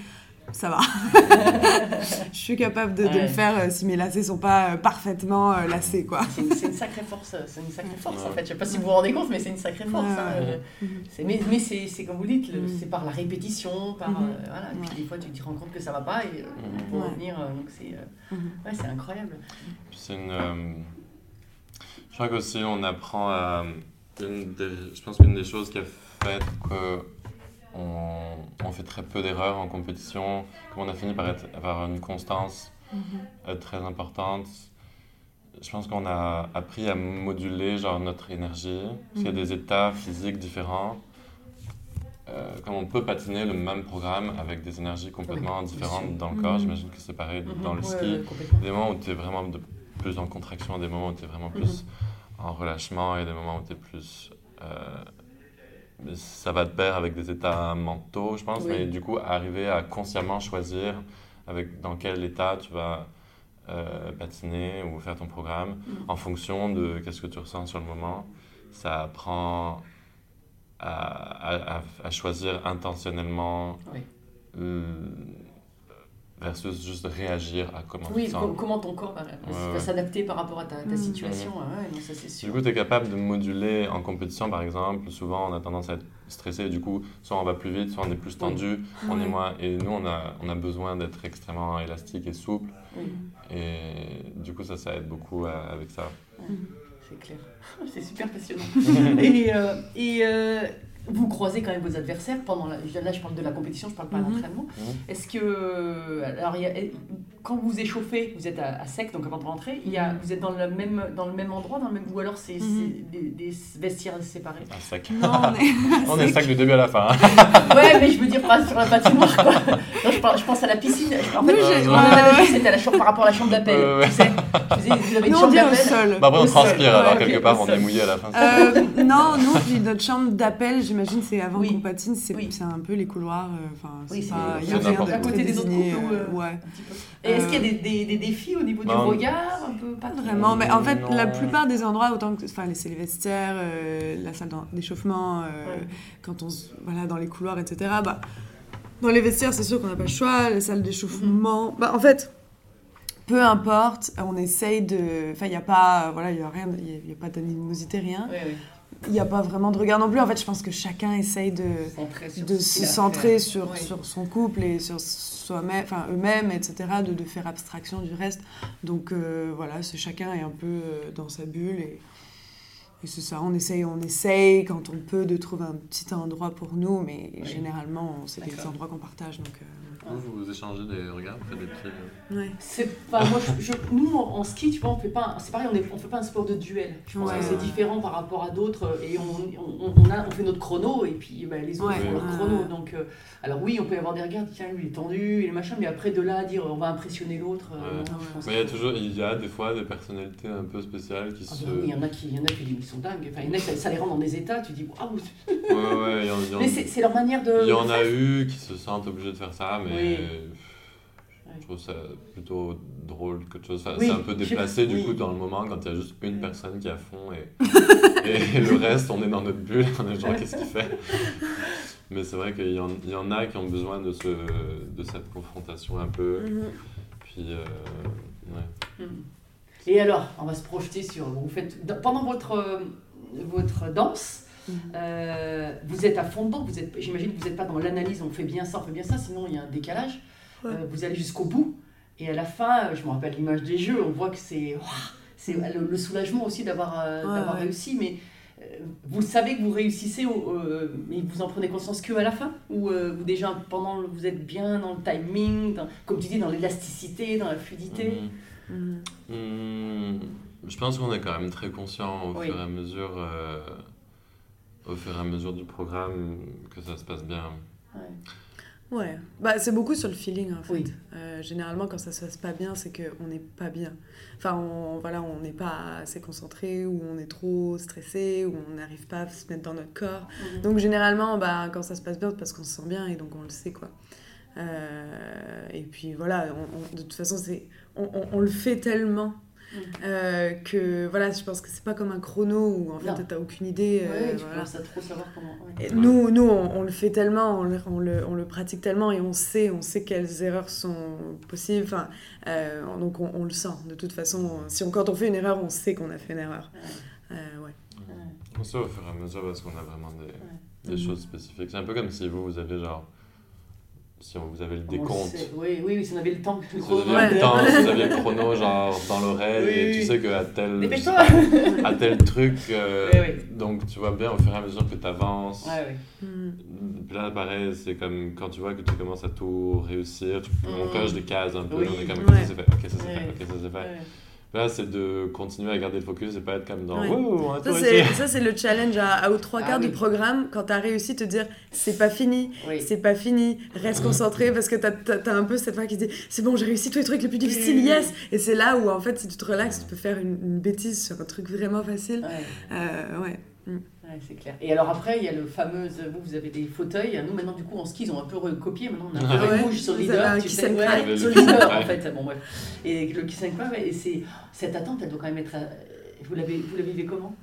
Ça va. [LAUGHS] je suis capable de, le faire euh, si mes lacets sont pas euh, parfaitement euh, lacés, quoi. C'est une, sacrée force, c'est une sacrée force en fait. Je sais pas si vous vous rendez compte, mais c'est une sacrée force. Ouais, hein, ouais. euh, c'est- mais mais c'est comme vous dites, Mhm. c'est par la répétition, par Mhm. euh, voilà. Et puis des fois tu te rends compte que ça va pas et euh, pour Ouais. revenir, euh, donc c'est euh, ouais, c'est incroyable. C'est une. euh, je crois qu'aussi on apprend à. une des- je pense qu'une des choses qui a fait que on, on fait très peu d'erreurs en compétition, comme on a fini par être- avoir une constance euh, très importante. Je pense qu'on a appris à moduler genre notre énergie, parce qu'il y a Mhm. des états physiques différents. Euh, comme on peut patiner le même programme avec des énergies complètement différentes dans le corps, Mhm. j'imagine que c'est pareil dans le Mhm. Ski ouais, des moments où tu es vraiment de plus en contraction, des moments où tu es vraiment plus en relâchement et des moments où tu es plus. euh, ça va de pair avec des états mentaux, je pense, Oui. mais du coup, arriver à consciemment choisir avec, dans quel état tu vas euh, patiner ou faire ton programme Mhm. en fonction de qu'est-ce que tu ressens sur le moment, ça apprend à, à- à- à choisir intentionnellement. Oui. euh, versus juste réagir à comment Oui, comment ton corps va, Ouais, ouais. s'adapter par rapport à ta, ta Mhm. situation. Ouais, non, ça c'est Du coup, tu es capable de moduler en compétition, par exemple. Souvent, on a tendance à être stressé. Du coup, soit on va plus vite, soit on est plus tendu, on est moins. Et nous, on a, on a besoin d'être extrêmement élastique et souple. Oui, Et du coup, ça, ça aide beaucoup à- avec ça. c'est clair. [LAUGHS] C'est super passionnant. [LAUGHS] et euh, et euh, vous croisez quand même vos adversaires pendant la, là je parle de la compétition, je parle pas de l'entraînement. Mhm. Est-ce que alors il y a- quand vous vous échauffez, vous êtes à, à sec donc avant de rentrer, il y a, Mhm. vous êtes dans le même dans le même endroit, dans le même ou alors c'est Mhm. des, des vestiaires séparés? À sec. Non, on est. [LAUGHS] On est sec du début à la fin. hein. Ouais, mais je veux dire pas sur la patinoire quoi. Non, je, parle- je pense à la piscine. En fait, j'ai- c'était à la chambre par rapport à la chambre d'appel. Ouais. Tu sais, je faisais, vous avez une Nous, on chambre d'appel? sol. Bah, après, on transpire, alors quelque part, on est mouillé à la fin. Euh, non, nous, puis notre chambre d'appel, j'imagine, c'est avant Oui. qu'on patine, c'est Oui. un peu les couloirs. euh, Enfin, Oui, c'est c'est- pas. Il y a rien de À côté des autres ou, euh, euh, Ouais. Et est-ce Euh, qu'il y a des, des, des défis au niveau du Non. regard un peu pas Vraiment, mais en fait, Non. la plupart des endroits, autant que. Enfin, c'est les vestiaires, euh, la salle d'échauffement, euh, Ouais. quand on. se- Voilà, dans les couloirs, etc. Bah, dans les vestiaires, c'est sûr qu'on n'a pas le choix. Les salles d'échauffement. Bah, en fait. Peu importe, on essaye de. Enfin, il n'y a pas. Voilà, il n'y a rien. Il n'y a, pas d'animosité, rien. Oui, oui. Il n'y a pas vraiment de regard non plus. En fait, je pense que chacun essaye de. Sur de se centrer sur, Oui. sur son couple et sur soi-même, enfin eux-mêmes, etc., de, de faire abstraction du reste. Donc euh, voilà, c'est chacun est un peu euh, dans sa bulle et, et c'est ça, on essaye, on essaye quand on peut de trouver un petit endroit pour nous, mais Oui. généralement c'est des endroits qu'on partage. Donc, euh, Vous, vous échangez des regards, vous faites des petits. euh, ouais. C'est pas moi. Je, je- nous en, en ski, tu vois, on fait pas. C'est pareil, on est, on fait pas un sport de duel. Je pense Ouais, que c'est différent par rapport à d'autres et on, on, on a, on fait notre chrono et puis ben, les autres Ouais, font leur chrono. Donc, euh, alors oui, on peut y avoir des regards. Tiens, lui il est tendu et le machin, mais après de là à dire on va impressionner l'autre. euh, Mais il y a toujours, il y a des fois des personnalités un peu spéciales qui Ah se. ben oui, il y en a qui, il y en a qui sont dingues. Enfin, il y en a qui ça, ça les rend dans des états. Tu dis waouh. Ouais, ouais, il y en, il y en- [LAUGHS] Mais c'est leur manière de. il y en a eu qui se sentent obligés de faire ça, mais Oui. je trouve ça plutôt drôle que chose. Enfin, Oui, c'est un peu je- déplacé du oui. coup dans le moment quand il y a juste une personne qui est à fond et, [LAUGHS] et le reste, on est dans notre bulle, on est genre qu'est-ce qu'il fait? [LAUGHS] Mais c'est vrai qu'il y, en- il y en a qui ont besoin de, ce, de cette confrontation un peu. Mhm. Puis, euh, ouais. Hmm. Et alors, on va se projeter sur. Vous faites pendant votre euh, votre danse. Mhm. euh, vous êtes à fond dedans, vous êtes, j'imagine que vous n'êtes pas dans l'analyse, on fait bien ça, on fait bien ça, sinon il y a un décalage. Ouais. Euh, vous allez jusqu'au bout, et à la fin, je me rappelle l'image des jeux, on voit que c'est ouah, c'est le, le soulagement aussi d'avoir euh, Ouais, d'avoir ouais. réussi, mais euh, vous savez que vous réussissez, euh, mais vous en prenez conscience que à la fin Ou euh, déjà, pendant, vous êtes bien dans le timing, dans- comme tu dis, dans l'élasticité, dans la fluidité? Mhm. Hmm, je pense qu'on est quand même très conscient au Oui. fur et à mesure. euh, au fur et à mesure du programme que ça se passe bien. Ouais. Ouais, bah, c'est beaucoup sur le feeling en fait. Oui. Euh, généralement, quand ça se passe pas bien, c'est qu'on n'est pas bien. Enfin, on voilà, on n'est pas assez concentré, ou on est trop stressé, ou on n'arrive pas à se mettre dans notre corps. Mhm. Donc, généralement, bah, quand ça se passe bien, c'est parce qu'on se sent bien et donc on le sait quoi. Euh, et puis voilà, on- on- de toute façon, c'est, on, on- on le fait tellement. Mhm. euh, que voilà, je pense que c'est pas comme un chrono où en fait t'as aucune idée. euh, Ouais, tu voilà. commences à trop savoir comment. ouais. Et nous, nous on, on le fait tellement, on le, on, le, on le pratique tellement et on sait, on sait quelles erreurs sont possibles. Enfin, euh, donc on, on le sent. De toute façon, si on, quand on fait une erreur, on sait qu'on a fait une erreur. Euh, ouais. Ouais. On sait au fur et à mesure parce qu'on a vraiment des, des Mhm. choses spécifiques. C'est un peu comme si vous, vous avez genre. Si on- vous avez le On le décompte. Oui, oui, oui, si on avait le temps. Si aviez Ouais. le temps, si vous aviez le [LAUGHS] chrono genre dans l'oreille Oui, et oui. tu sais qu'à tel, à [LAUGHS] tel truc, euh, donc tu vois bien au fur et à mesure que tu avances. Puis là, pareil, c'est comme quand tu vois que tu commences à tout réussir, tu, on Mm. coche des cases un peu, on est comme, ok, ça c'est fait, ok, ça c'est fait, ok, ça c'est fait. Là, c'est de continuer à garder le focus et pas être comme dans, Ouais. Ça, c'est, le challenge à, à aux trois Ah quarts oui. du programme. Quand t'as réussi, te dire c'est pas fini, Oui. c'est pas fini, reste concentré [LAUGHS] parce que t'as, t'as, t'as un peu cette voix qui dit c'est bon, j'ai réussi tous les trucs les plus difficiles, yes! Et c'est là où en fait, si tu te relaxes, tu peux faire une, une bêtise sur un truc vraiment facile. Ouais. Euh, ouais. Ouais, c'est clair. Et alors après, il y a le fameux, vous, vous avez des fauteuils. Nous, maintenant, du coup, en ski, ils ont un peu recopié. Maintenant, on a un Ah peu ouais. rouge sur le leader. tu sais. and Ouais, sur leader, en fait. Bon, bref. Et le kiss and et c'est... Cette attente, elle doit quand même être... euh, Vous l'avez, vous la vivez comment?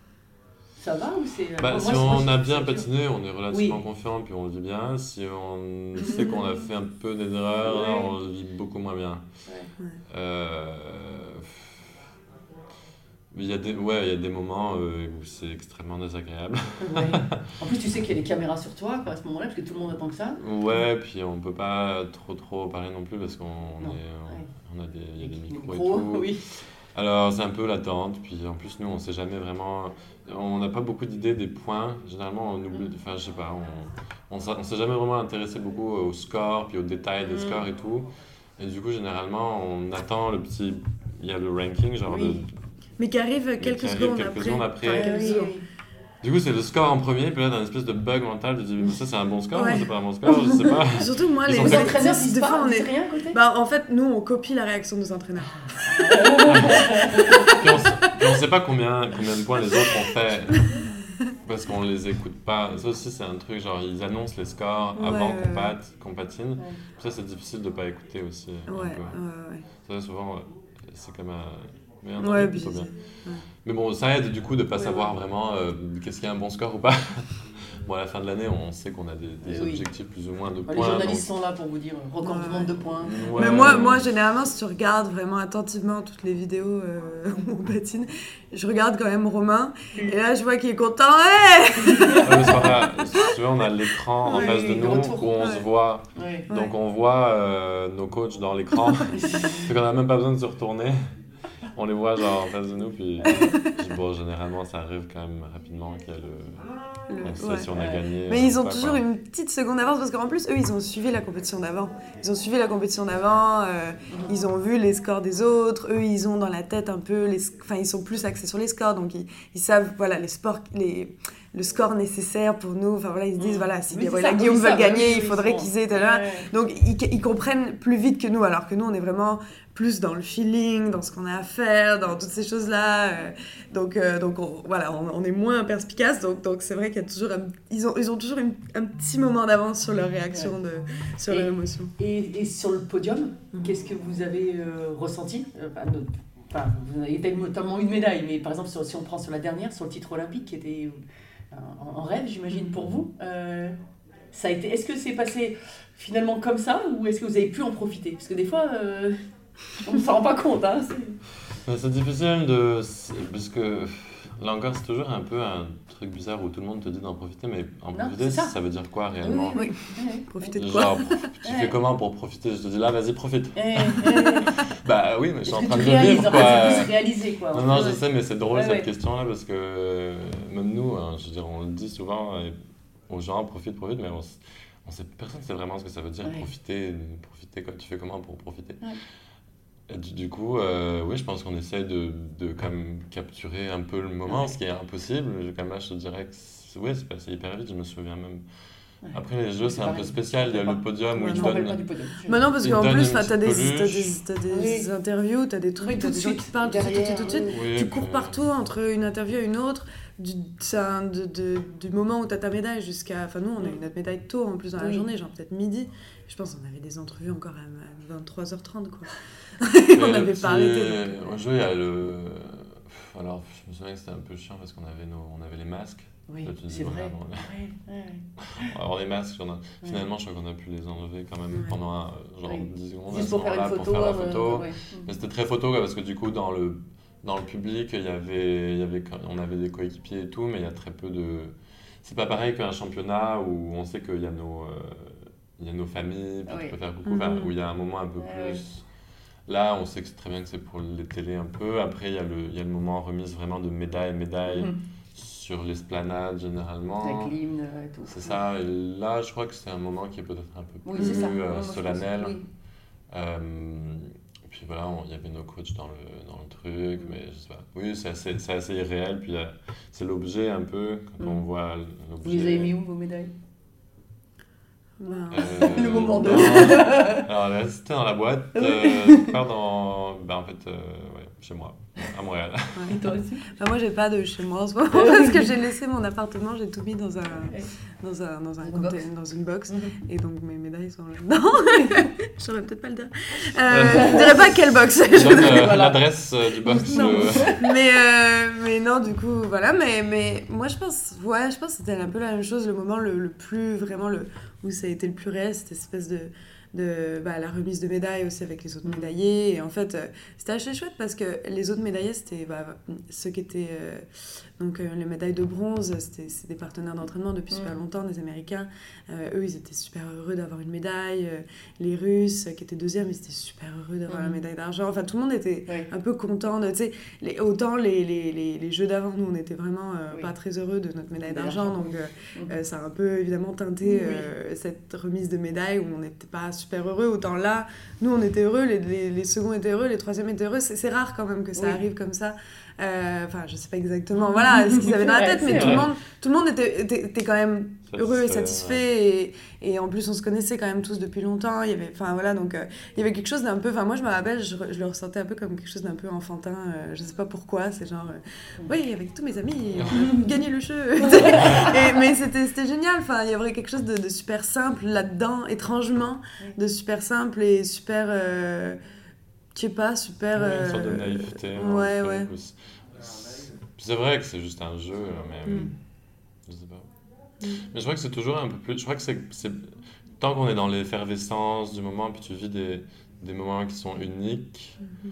Ça va ou c'est... Bah, moi, si moi, on a bien patiné, on est relativement Oui. confiant, puis on le vit bien. Si on sait qu'on a fait un peu des erreurs, Ouais. on le vit beaucoup moins bien. Ouais. Euh, Il y a des, ouais, il y a des moments euh, où c'est extrêmement désagréable. Ouais. [LAUGHS] En plus, tu sais qu'il y a des caméras sur toi quoi, à ce moment-là, parce que tout le monde attend que ça. Ouais, puis on peut pas trop trop parler non plus parce qu'on est, on a des, il y a des Les micros et tout. oui. Alors c'est un peu l'attente, puis en plus nous on sait jamais vraiment, on n'a pas beaucoup d'idées des points. Généralement on oublie, Mm. enfin je sais pas, on, on, s'est- on s'est jamais vraiment intéressé beaucoup au score, puis aux détails des Mm. scores et tout. Et du coup généralement on attend le petit, il y a le ranking genre Oui. le- Mais qui arrive quelques qui arrive secondes quelques après. secondes après. Enfin, Ouais, quelques oui, secondes. oui. Du coup c'est le score en premier, puis là t'as une espèce de bug mental, tu te dis mais ça c'est un bon score Ouais. ou c'est pas un bon score, je sais pas. [LAUGHS] Surtout moi, Ils les, entraîneurs disent des fois pas, on est. rien à côté Bah, en fait, nous, on copie la réaction de nos entraîneurs. Puis on, sait- puis on sait pas combien, combien de points les autres ont fait. Parce qu'on les écoute pas. Ça aussi, c'est un truc, genre, ils annoncent les scores Ouais, avant qu'on qu'on patine. Ouais. Ça, c'est difficile de pas écouter aussi. Ouais, ouais, ouais. Ça, souvent, c'est comme un. Mais un Ouais, truc puis plutôt bien. ouais. Mais bon, ça aide du coup de pas Ouais, savoir ouais. vraiment euh, qu'est-ce qu'il y a un bon score ou pas. [LAUGHS] bon, à la fin de l'année, on sait qu'on a des, des oui. objectifs plus ou moins de points. les journalistes sont là pour vous dire euh, record du monde de points. donc- Mais moi, moi, généralement, si tu regardes vraiment attentivement toutes les vidéos euh, [LAUGHS] où on patine, je regarde quand même Romain. Et là, je vois qu'il est content. [LAUGHS] Tu veux, on a l'écran en Oui, face de nous retour. où on se voit. Ouais. Ouais. Donc on voit euh, nos coachs dans l'écran. fait qu'on a même pas besoin de se retourner. On les voit genre en face de nous. Puis, puis bon, généralement, ça arrive quand même rapidement qu'il y a le. Le- On sait ouais. si on a gagné. Mais ils ont pas, toujours quoi. une petite seconde d'avance parce qu'en plus, eux, ils ont suivi la compétition d'avant. Ils ont suivi la compétition d'avant, euh, ils ont vu les scores des autres. Eux, ils ont dans la tête un peu, les... enfin, ils sont plus axés sur les scores, donc ils, ils savent, voilà, les sports, les... le score nécessaire pour nous. Enfin voilà, ils se disent, Mm. voilà, si Oui, c'est voilà, ça, Guillaume veut gagner, il faudrait ils qu'ils aient, là. Ouais. Donc ils, ils comprennent plus vite que nous, alors que nous, on est vraiment plus dans le feeling, dans ce qu'on a à faire, dans toutes ces choses-là. euh, donc, euh, donc on, voilà, on, on est moins perspicace. Donc, donc c'est vrai qu'il y a toujours, un- ils ont, ils ont toujours une- un petit moment d'avance sur leur réaction, de, sur Et- leur émotion. Et, et sur le podium, Mhm. qu'est-ce que vous avez euh, ressenti? Enfin, Vous avez notamment une médaille, mais par exemple, si on prend sur la dernière, sur le titre olympique, qui était en, en rêve, j'imagine, pour vous, euh, ça a été. Est-ce que c'est passé finalement comme ça, ou est-ce que vous avez pu en profiter? Parce que des fois, euh, on ne s'en rend pas compte. Hein, c'est- C'est difficile de. Parce que là encore, c'est toujours un peu un truc bizarre où tout le monde te dit d'en profiter, mais en Non, profiter, ça. ça. veut dire quoi réellement Oui. Ouais. [LAUGHS] Profitez de quoi Genre, tu [LAUGHS] fais comment pour profiter? Je te dis là, vas-y, profite. Eh, eh, [LAUGHS] Bah oui, mais je suis en train de vivre quoi. réalisé, quoi. Non, non, je sais, mais c'est drôle Ouais, cette ouais. question-là parce que euh, même nous, hein, je veux dire, on le dit souvent aux gens, profite, profite, mais on, s- on sait, personne ne sait vraiment ce que ça veut dire, Ouais. profiter, profiter, quoi. Tu fais comment pour profiter? Du, du coup, euh, oui, je pense qu'on essaie de, de comme capturer un peu le moment, Ouais. ce qui est impossible. Je- Comme là, je te dirais que c'est ouais, c'est passé hyper vite, je me souviens même. Ouais. Après, les jeux, c'est un peu spécial. Il y a le podium où ils donnent. du podium. Bah non, parce qu'en plus, enfin, t'as des, des, peluche. t'as des Oui. interviews, t'as des trucs, Oui, tout des de gens suite, qui parlent tout de suite, tout de suite, Oui, tu cours euh, partout entre une interview et une autre, du, c'est un- de- de- du moment où tu as ta médaille jusqu'à. Enfin, nous, on a eu notre médaille tôt en plus dans la Oui. journée, genre peut-être midi. Je pense qu'on avait des entrevues encore à 23h30, quoi. [LAUGHS] On n'avait pas arrêté. il y a le. Alors, je me souviens que c'était un peu chiant parce qu'on avait, nos... on avait les masques. Oui, c'est vrai. Ouais, ouais. Alors, les masques, on a- finalement, je crois qu'on a pu les enlever quand même pendant un- genre Oui. 10 secondes. à Juste pour faire une photo. pour faire la euh, photo. Mais c'était très photo quoi, parce que du coup, dans le, dans le public, il y avait, il y avait, on avait des coéquipiers et tout, mais il y a très peu de. C'est pas pareil qu'un championnat où on sait qu'il y a nos, euh, il y a nos familles, puis Oui. tu peux faire coucou, enfin, Mhm. où il y a un moment un peu plus. Là, on sait que c'est très bien que c'est pour les télés un peu. Après, il y, a le, il y a le moment remise vraiment de médailles, médailles Mhm. sur l'esplanade généralement. Avec l'hymne euh, et tout. C'est ça. Et là, je crois que c'est un moment qui est peut-être un peu Oui, plus euh, solennel. oui. Euh, puis voilà, on- il y avait nos coachs dans le, dans le truc, mais je sais pas. Oui, c'est assez, irréel. Puis c'est l'objet un peu, quand on Mm. voit Vous l'objet. les avez mis où, vos médailles? Euh, Le moment de- Alors là, c'était dans la boîte. Euh, pas dans. Ben, en fait, euh, ouais, chez moi, à Montréal. [LAUGHS] ouais. Et toi aussi Bah, moi, j'ai pas de chez moi en ce moment parce que j'ai laissé mon appartement, j'ai tout mis dans un, dans un, dans un Une box. dans une box. Mhm. Et donc mes médailles sont là-dedans. [LAUGHS] je saurais peut-être pas le dire. Euh, je dirais pas quelle box. [LAUGHS] Euh, Voilà. l'adresse euh, du box. Non. euh, mais, euh, mais non, du coup, voilà. Mais, mais moi, je pense, ouais, je pense que c'était un peu la même chose. Le moment le, le plus, vraiment, le, où ça a été le plus réel, cette espèce de. De bah, la remise de médailles aussi avec les autres médaillés. Et en fait, euh, c'était assez chouette parce que les autres médaillés, c'était bah, ceux qui étaient. Donc, euh, les médailles de bronze, c'était c'est des partenaires d'entraînement depuis super Mm. longtemps, des Américains. Euh, eux, ils étaient super heureux d'avoir une médaille. Euh, les Russes, qui étaient deuxièmes, ils étaient super heureux d'avoir la Mm. médaille d'argent. Enfin, tout le monde était Oui. un peu content de, les, autant les, les, les, les jeux d'avant, nous, on était vraiment Oui. pas très heureux de notre médaille d'argent. Donc, euh, ça a un peu évidemment teinté Oui. cette remise de médaille où on n'était pas super heureux. Autant là, nous, on était heureux, les, les, les seconds étaient heureux, les troisièmes étaient heureux. C'est c'est rare quand même que ça Oui. arrive comme ça. Euh, Enfin, je sais pas exactement voilà, [LAUGHS] ce qu'ils avaient dans la Ouais, tête, mais tout le, monde, tout le monde était, était, était quand même heureux et Satisfait, et, et en plus on se connaissait quand même tous depuis longtemps il y avait enfin voilà donc euh, il y avait quelque chose d'un peu enfin moi je me rappelle je, le ressentais un peu comme quelque chose d'un peu enfantin euh, je sais pas pourquoi c'est genre euh, oui avec tous mes amis [LAUGHS] gagné le jeu. [LAUGHS] Et- mais c'était c'était génial enfin il y avait quelque chose de, de super simple là-dedans étrangement de super simple et super euh, je sais pas super Ouais, une sorte de euh, naïveté. ouais hein, ouais. Puis C'est vrai que c'est juste un jeu, mais Mm. je sais pas. Mm. Mais je crois que c'est toujours un peu plus. Je crois que c'est. Tant qu'on est dans l'effervescence du moment, puis tu vis des, des moments qui sont uniques, Mhm.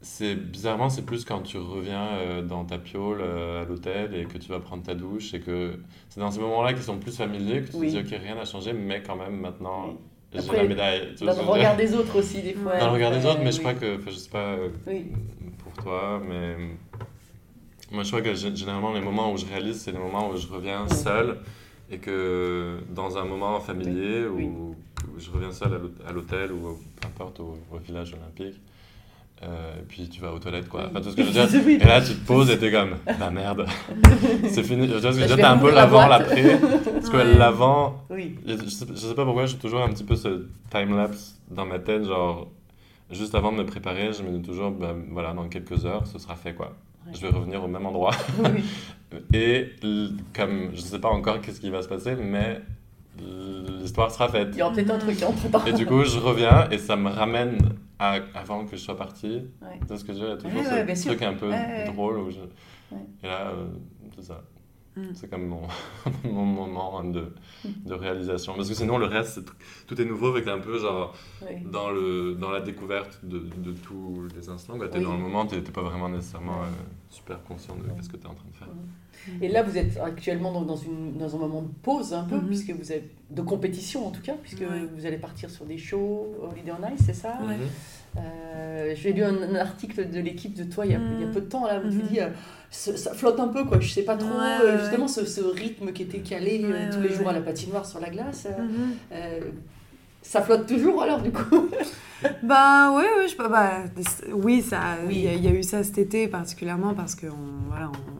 c'est bizarrement, c'est plus quand tu reviens euh, dans ta piole euh, à l'hôtel et que tu vas prendre ta douche et que c'est dans ces moments-là qui sont plus familiers que tu Oui. te dis ok rien n'a changé mais quand même maintenant Oui. Après, la médaille. Dans le regard des autres aussi, des fois. Dans le regard des autres, mais je crois que, je sais pas euh, Oui. pour toi, mais moi je crois que gé- généralement les moments où je réalise, c'est les moments où je reviens seul et que dans un moment familier Oui. où, où je reviens seul à l'hôte- à l'hôtel ou peu importe au, au village olympique, euh, et puis tu vas aux toilettes quoi. Enfin tout ce que je veux dire. [LAUGHS] Et là tu te poses et t'es comme, bah merde, [LAUGHS] c'est fini. Tu vois ce que je veux dire, t'as un peu l'avant, l'après. Parce que Ouais. l'avant, Oui. je sais, je sais pas pourquoi, j'ai toujours un petit peu ce time-lapse dans ma tête, genre, juste avant de me préparer, je me dis toujours, ben, voilà, dans quelques heures, ce sera fait, quoi. Ouais. Je vais revenir au même endroit. Oui. [LAUGHS] Et comme, je sais pas encore qu'est-ce qui va se passer, mais l'histoire sera faite. Il y aura peut-être un truc entre temps. Et du coup, je reviens et ça me ramène à avant que je sois parti. Ouais. Tu ce que je veux toujours Ouais, ouais, ce sûr. truc un peu drôle où je... Et là, euh, c'est ça. Mm. C'est comme mon, [LAUGHS] mon moment de, de réalisation. Parce que sinon, le reste, tout est nouveau, avec un peu genre dans, le, dans la découverte de, de tous les instants. Tu es Oui. dans le moment, tu n'es pas vraiment nécessairement euh, super conscient de ce que tu es en train de faire. Et là, vous êtes actuellement donc dans, une, dans un moment de pause, un peu, Mhm. puisque vous êtes de compétition en tout cas, puisque Ouais. vous allez partir sur des shows Holiday on Ice, c'est ça? Ouais. Mhm. Euh, J'ai lu un, un article de l'équipe de toi il y, a, Mhm. il y a peu de temps, là, où tu Mhm. dis euh, ça, ça flotte un peu, quoi. Je sais pas trop, Ouais, euh, ouais, justement, ce, ce rythme qui était calé euh, Ouais, tous ouais, les jours ouais. à la patinoire sur la glace, ça flotte toujours alors, du coup? [LAUGHS] Bah oui, oui, je. Bah, oui, ça, il Oui. y, a- il y a eu ça cet été particulièrement parce qu'on voilà, on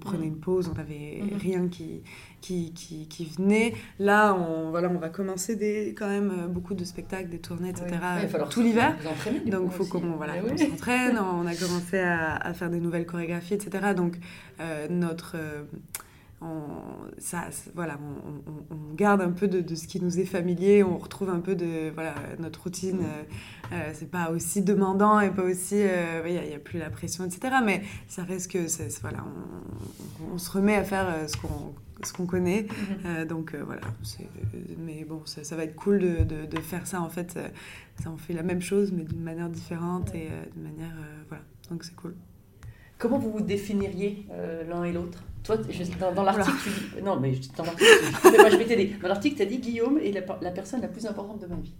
prenait une pause, on n'avait Mhm. rien qui, qui, qui, qui venait. Là, on, voilà, on va commencer des, quand même euh, beaucoup de spectacles, des tournées, etc. Ouais, tout l'hiver. Donc, il faut qu'on voilà, oui. s'entraîne. [LAUGHS] On a commencé à, à faire des nouvelles chorégraphies, etc. Donc, euh, notre. euh, on, ça, voilà, on, on- on garde un peu de, de ce qui nous est familier, on retrouve un peu de voilà, notre routine. euh, euh, c'est pas aussi demandant et pas aussi. euh, Il n'y a, plus la pression, etc. Mais ça reste que. voilà, on, se remet à faire euh, ce qu'on ce qu'on connaît. Mhm. Euh, donc euh, voilà, mais bon, ça, ça va être cool de, de- de faire ça en fait. euh, ça, on fait la même chose mais d'une manière différente et euh, d'une manière euh, voilà. Donc c'est cool. Comment vous vous définiriez euh, l'un et l'autre? Toi, je- dans, dans l'article, tu dis. Non, mais dans l'article, moi, je vais t'aider. Dans l'article, tu as dit Guillaume est la, la personne la plus importante de ma vie.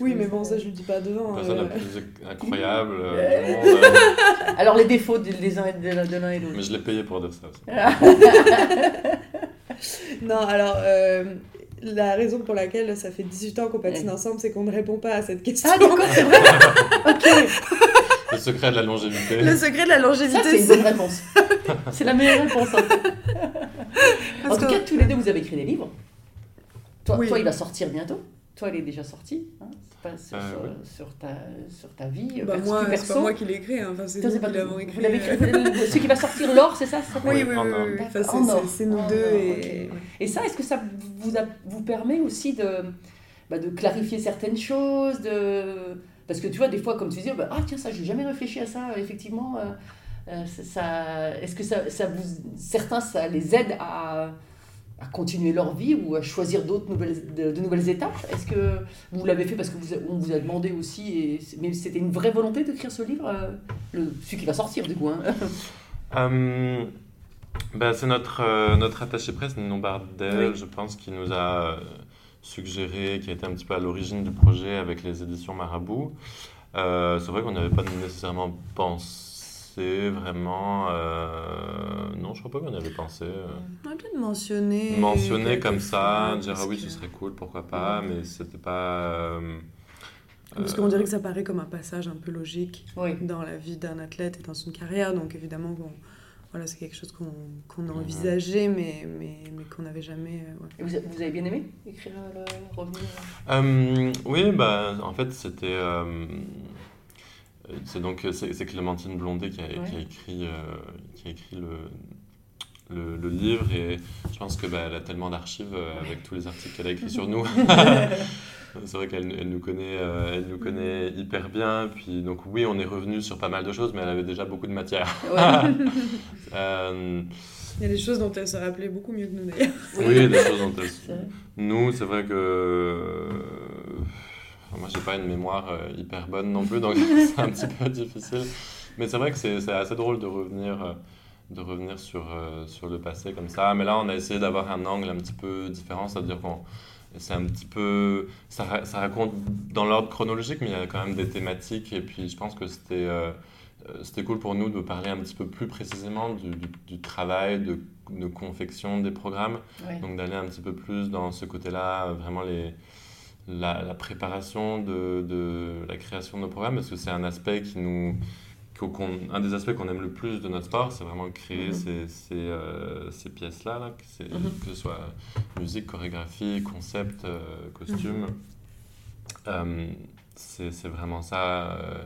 Oui, mais bon, ça je le dis pas devant. La personne euh. la plus incroyable euh, Euh. monde. euh, [LAUGHS] Alors, les défauts de, des uns et de, l'un- de l'un et de mais l'autre. je l'ai payé pour dire ça aussi. [LAUGHS] Non, alors euh, la raison pour laquelle ça fait 18 ans qu'on patine Ouais. ensemble, c'est qu'on ne répond pas à cette question. Ah, d'accord, c'est vrai [LAUGHS] Ok, Le secret de la longévité. Le secret de la longévité, c'est une bonne réponse. [LAUGHS] C'est la meilleure réponse. en fait. En Parce tout que- cas, tous les deux, vous avez écrit des livres. Toi, Oui. toi il va sortir bientôt. Toi, il est déjà sorti. Hein c'est pas sur, Euh, sur- oui. sur ta, sur ta vie. Bah, perso- moi, c'est perso. pas moi qui l'ai écrit, hein. enfin, c'est nous qui l'avons vous écrit. l'avez euh. écrit. le- Ce qui va sortir l'or, c'est ça, ça Oui, oui, oui, oui. Enfin, c'est- or. c'est c'est nous deux or, et. Et ça, est-ce que ça vous, a- vous permet aussi de, bah, de clarifier certaines choses de... Parce que tu vois, des fois, comme tu disais, bah, ah tiens, ça, j'ai jamais réfléchi à ça, effectivement. euh, euh, ça- ça, est-ce que ça, ça vous, certains, ça les aide à, à continuer leur vie ou à choisir d'autres nouvelles, de, de nouvelles étapes? Est-ce que vous l'avez fait parce que vous, a- on vous a demandé aussi, et, mais c'était une vraie volonté d'écrire ce livre, euh, le, celui qui va sortir du coup hein? [LAUGHS] Bah, c'est notre, euh, notre attaché presse, Ninon Bardel, Oui. je pense, qui nous a suggéré, qui a été un petit peu à l'origine du projet avec les éditions Marabout. Euh, c'est vrai qu'on n'avait pas nécessairement pensé vraiment. euh, non, je crois pas qu'on y avait pensé. euh, On a peut-être mentionné. mentionner quelques comme ça, dire ah oui, que- ce serait cool, pourquoi pas, mais c'était pas. euh, Parce qu'on dirait que ça paraît comme un passage un peu logique Oui. dans la vie d'un athlète et dans une carrière. Donc évidemment, bon, voilà, c'est quelque chose qu'on qu'on a envisagé, mais, mais, mais qu'on n'avait jamais. euh, ouais. Et vous, vous avez bien aimé écrire euh, le revenir Euh, oui, bah, en fait, c'était. euh, c'est donc c'est c'est Clémentine Blondet qui a, qui a Ouais. écrit, euh, qui a écrit le, le, le livre et je pense que bah, elle a tellement d'archives euh, avec tous les articles qu'elle a écrits sur nous. [LAUGHS] [LAUGHS] [LAUGHS] c'est vrai qu'elle elle nous connaît, euh, elle nous connaît hyper bien. Puis donc oui, on est revenu sur pas mal de choses, mais elle avait déjà beaucoup de matière. Ouais. [LAUGHS] Euh, Il y a des choses dont elle se rappelait beaucoup mieux que nous d'ailleurs. oui, des choses dont elle-. [LAUGHS] Nous, c'est vrai que. euh, Moi, j'ai pas une mémoire euh, hyper bonne non plus, donc c'est un petit peu difficile. Mais c'est vrai que c'est c'est assez drôle de revenir, euh, de revenir sur, euh, sur le passé comme ça. Mais là, on a essayé d'avoir un angle un petit peu différent, c'est-à-dire qu'on. C'est un petit peu. Ça, ça raconte dans l'ordre chronologique, mais il y a quand même des thématiques. Et puis, je pense que c'était. euh, euh, C'était cool pour nous de parler un petit peu plus précisément du, du- du travail de, de confection des programmes. Ouais. Donc d'aller un petit peu plus dans ce côté-là, euh, vraiment les, la, la préparation de, de la création de nos programmes, parce que c'est un aspect qui nous... qu'on- un des aspects qu'on aime le plus de notre sport, c'est vraiment créer Mhm. ces, ces, euh, ces pièces-là, là, que, c'est- Mhm. que ce soit musique, chorégraphie, concept, euh, costume. Euh, c'est vraiment ça. euh,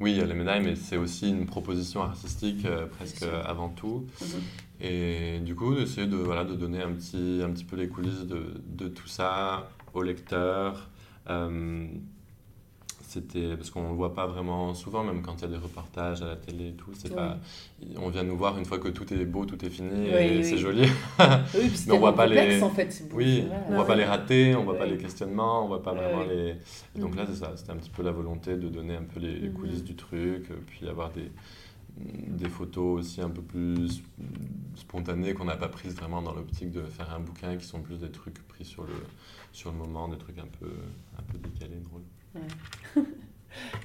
oui, il y a les médailles, mais c'est aussi une proposition artistique presque avant tout. Mhm. Et du coup, d'essayer de, voilà, de donner un petit, un petit peu les coulisses de, de tout ça au lecteur. C'était parce qu'on ne le voit pas vraiment souvent, même quand il y a des reportages à la télé et tout. C'est Oui. pas, on vient nous voir une fois que tout est beau, tout est fini Oui, et oui. c'est joli. Oui, [LAUGHS] Mais on voit pas les- complexe, en fait. beau, Oui, on voit pas les ratés, on voit pas les questionnements, on voit pas vraiment les. Et donc là, c'est ça, c'était un petit peu la volonté de donner un peu les, les Mhm. coulisses du truc, puis avoir des, des photos aussi un peu plus spontanées qu'on n'a pas prises vraiment dans l'optique de faire un bouquin, qui sont plus des trucs pris sur le, sur le moment, des trucs un peu, un peu décalés, drôles. [LAUGHS]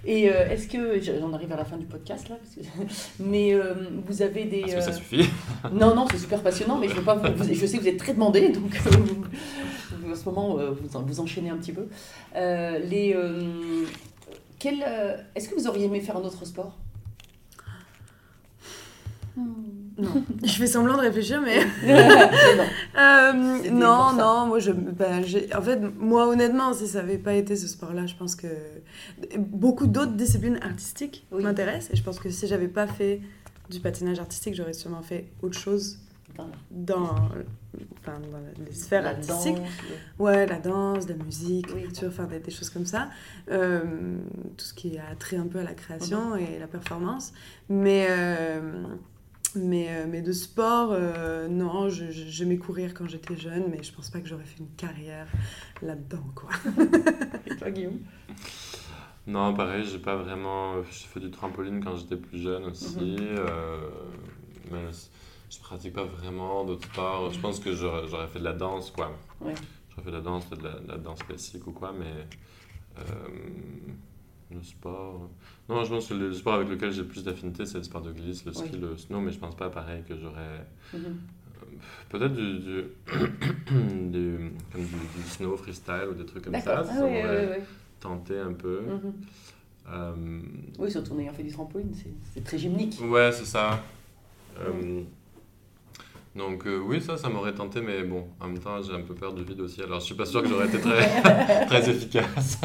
Et euh, est-ce que. J'en arrive à la fin du podcast là. parce que- Mais euh, vous avez des. Est-ce que ça euh, suffit? [LAUGHS] Non, non, c'est super passionnant, mais je, veux pas vous- vous- je sais que vous êtes très demandé, donc euh, vous- en ce moment, vous, vous enchaînez un petit peu. Euh, les, euh, quel, euh, Est-ce que vous auriez aimé faire un autre sport? Non. [LAUGHS] Je fais semblant de réfléchir, mais. [LAUGHS] Non. Euh, non, moi, je, ben, en fait, moi, honnêtement, si ça n'avait pas été ce sport-là, je pense que beaucoup d'autres disciplines artistiques Oui. m'intéressent. Et je pense que si j'avais pas fait du patinage artistique, j'aurais sûrement fait autre chose Dans dans, enfin, dans les sphères la artistiques. danse, Ouais, la danse, la musique, Oui. l'écriture, enfin des, des choses comme ça. Euh, tout ce qui a trait un peu à la création et la performance. Mais, euh, mais, euh, mais de sport, euh, non, je- je- j'aimais courir quand j'étais jeune, mais je pense pas que j'aurais fait une carrière là-dedans, quoi. [LAUGHS] Et toi, Guillaume? Non, pareil, j'ai pas vraiment. J'ai fait du trampoline quand j'étais plus jeune aussi. Mhm. euh, mais je pratique pas vraiment d'autres sports. Je pense que j'aurais j'aurais fait de la danse, quoi. Ouais. J'aurais fait de la danse, de la, de la danse classique ou quoi, mais. euh, le sport. Non, je pense que le sport avec lequel j'ai le plus d'affinité, c'est le sport de glisse, le ski, Oui. le snow, mais je pense pas pareil que j'aurais. Mhm. Peut-être du, du, [COUGHS] du- comme du, du snow freestyle ou des trucs comme ça. Ah, oui, tenté un peu. Euh, Oui, surtout en ayant fait du trampoline, c'est- c'est très gymnique. Ouais, c'est ça. Euh, donc euh, oui, ça, ça m'aurait tenté, mais bon, en même temps, j'ai un peu peur du vide aussi, alors je suis pas sûr que j'aurais été très, [LAUGHS] très efficace.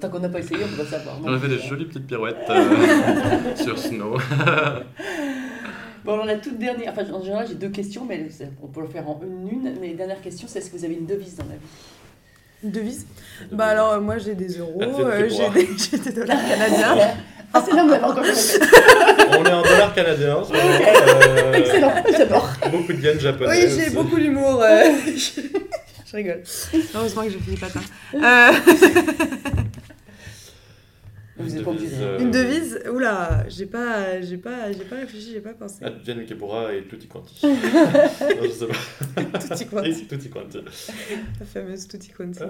Tant qu'on n'a pas essayé, on peut pas savoir. J'aurais fait des jolies petites pirouettes euh, [LAUGHS] sur Snow. Bon, alors la toute dernière, enfin en général j'ai deux questions, mais on peut le faire en une une. Mais la dernière question, c'est est-ce que vous avez une devise dans la vie? Une devise? Bah alors, euh, moi, j'ai des euros, euh, j'ai des, [LAUGHS] j'ai des dollars canadiens. Ah, c'est là, encore fait. On est en dollars canadiens, [LAUGHS] euh, Excellent, j'adore. beaucoup de yens japonais. Oui, j'ai beaucoup d'humour. euh, je... [LAUGHS] je rigole. Heureusement que je finis pas tard. Euh, Vous êtes pas obligé. Euh, Une devise Oula, j'ai pas, j'ai pas, j'ai pas réfléchi, j'ai pas pensé. Advienne que pourra et tutti quanti. [LAUGHS] non, je sais pas. Tutti quanti. Et tutti quanti. La fameuse tutti quanti.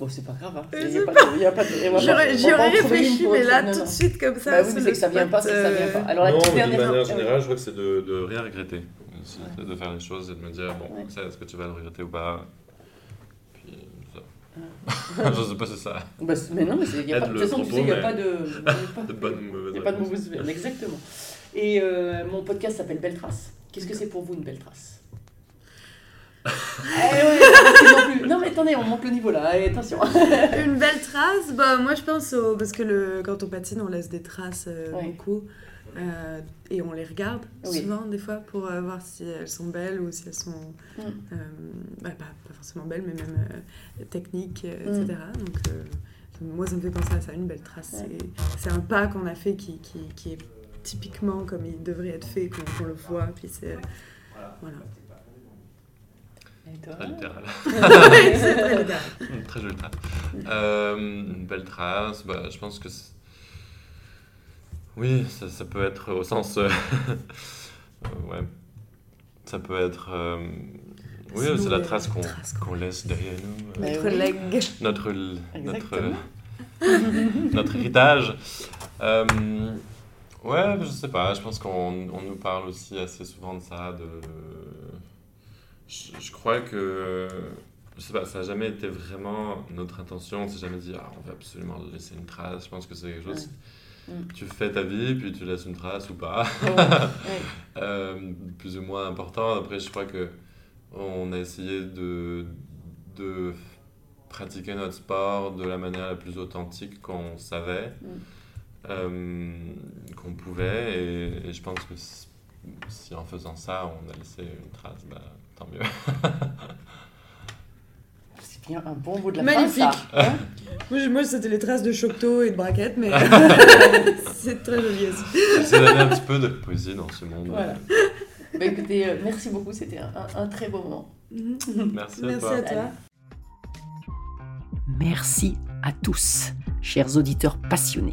Euh. Euh, Bon, c'est pas grave, hein. Euh, Il y c'est a pas de- a pas de- j'y aurais réfléchi, mais là, tout de suite, comme ça. Bah oui, c'est que ça vient pas, c'est que ça vient euh, pas. Alors la non, toute dernière. manière euh, générale, je crois que c'est de, de rien regretter. C'est de faire les choses et de me dire, bon, Ouais. ça, est-ce que tu vas le regretter ou pas? Puis, ça. [LAUGHS] je sais pas, c'est ça. bah, c'est- mais non, mais c'est- il y a pas, de toute façon, tu sais, il n'y a pas de. il [LAUGHS] y a pas- De bonnes ou mauvaises Il n'y a pas de mauvaise exactement. Et euh, mon podcast s'appelle Belle Trace. Qu'est-ce que c'est pour vous une belle trace? Eh ouais, non, plus. non mais attendez, on monte le niveau là, allez, attention. [LAUGHS] Une belle trace, bah moi je pense au... parce que le... quand on patine, on laisse des traces euh, Ouais. beaucoup euh, et on les regarde Oui. souvent des fois pour euh, voir si elles sont belles ou si elles sont Mm. euh, bah, pas, pas forcément belles mais même techniques, Mm. etc. Donc moi ça me fait penser à ça, une belle trace. Ouais. C'est- un pas qu'on a fait qui, qui, qui est typiquement comme il devrait être fait, qu'on qu'on le voit, puis c'est voilà. [LAUGHS] Très littéral. très littéral. Très jolie trace. Euh, une belle trace, bah, je pense que. Oui, ça, ça peut être au sens. euh, [LAUGHS] euh, ouais. Ça peut être. euh, Oui, c'est la trace qu'on laisse derrière nous. euh, Notre oui. leg. notre, l- notre, Exactement. [LAUGHS] notre héritage. Euh, ouais, je sais pas, je pense qu'on on nous parle aussi assez souvent de ça. De... Je, je crois que, je sais pas, ça n'a jamais été vraiment notre intention, on s'est jamais dit, ah, on va absolument laisser une trace. Je pense que c'est quelque chose, Ouais. Mm. tu fais ta vie, puis tu laisses une trace ou pas. Ouais, ouais. [LAUGHS] Euh, plus ou moins important. Après, je crois que on a essayé de, de pratiquer notre sport de la manière la plus authentique qu'on savait, Mm. euh, qu'on pouvait. Et, et je pense que si, si en faisant ça, on a laissé une trace, bah, tant mieux. [LAUGHS] C'est bien un bon bout de la Magnifique. ça. Hein [LAUGHS] Moi, c'était les traces de Choctaw et de braquettes, mais [LAUGHS] c'est très joli aussi. J'essaie d'amener un petit peu de poésie dans ce monde. Voilà. Bah, écoutez, euh, merci beaucoup, c'était un, un- un très beau moment. Merci, à Merci toi. à toi. Merci à tous, chers auditeurs passionnés.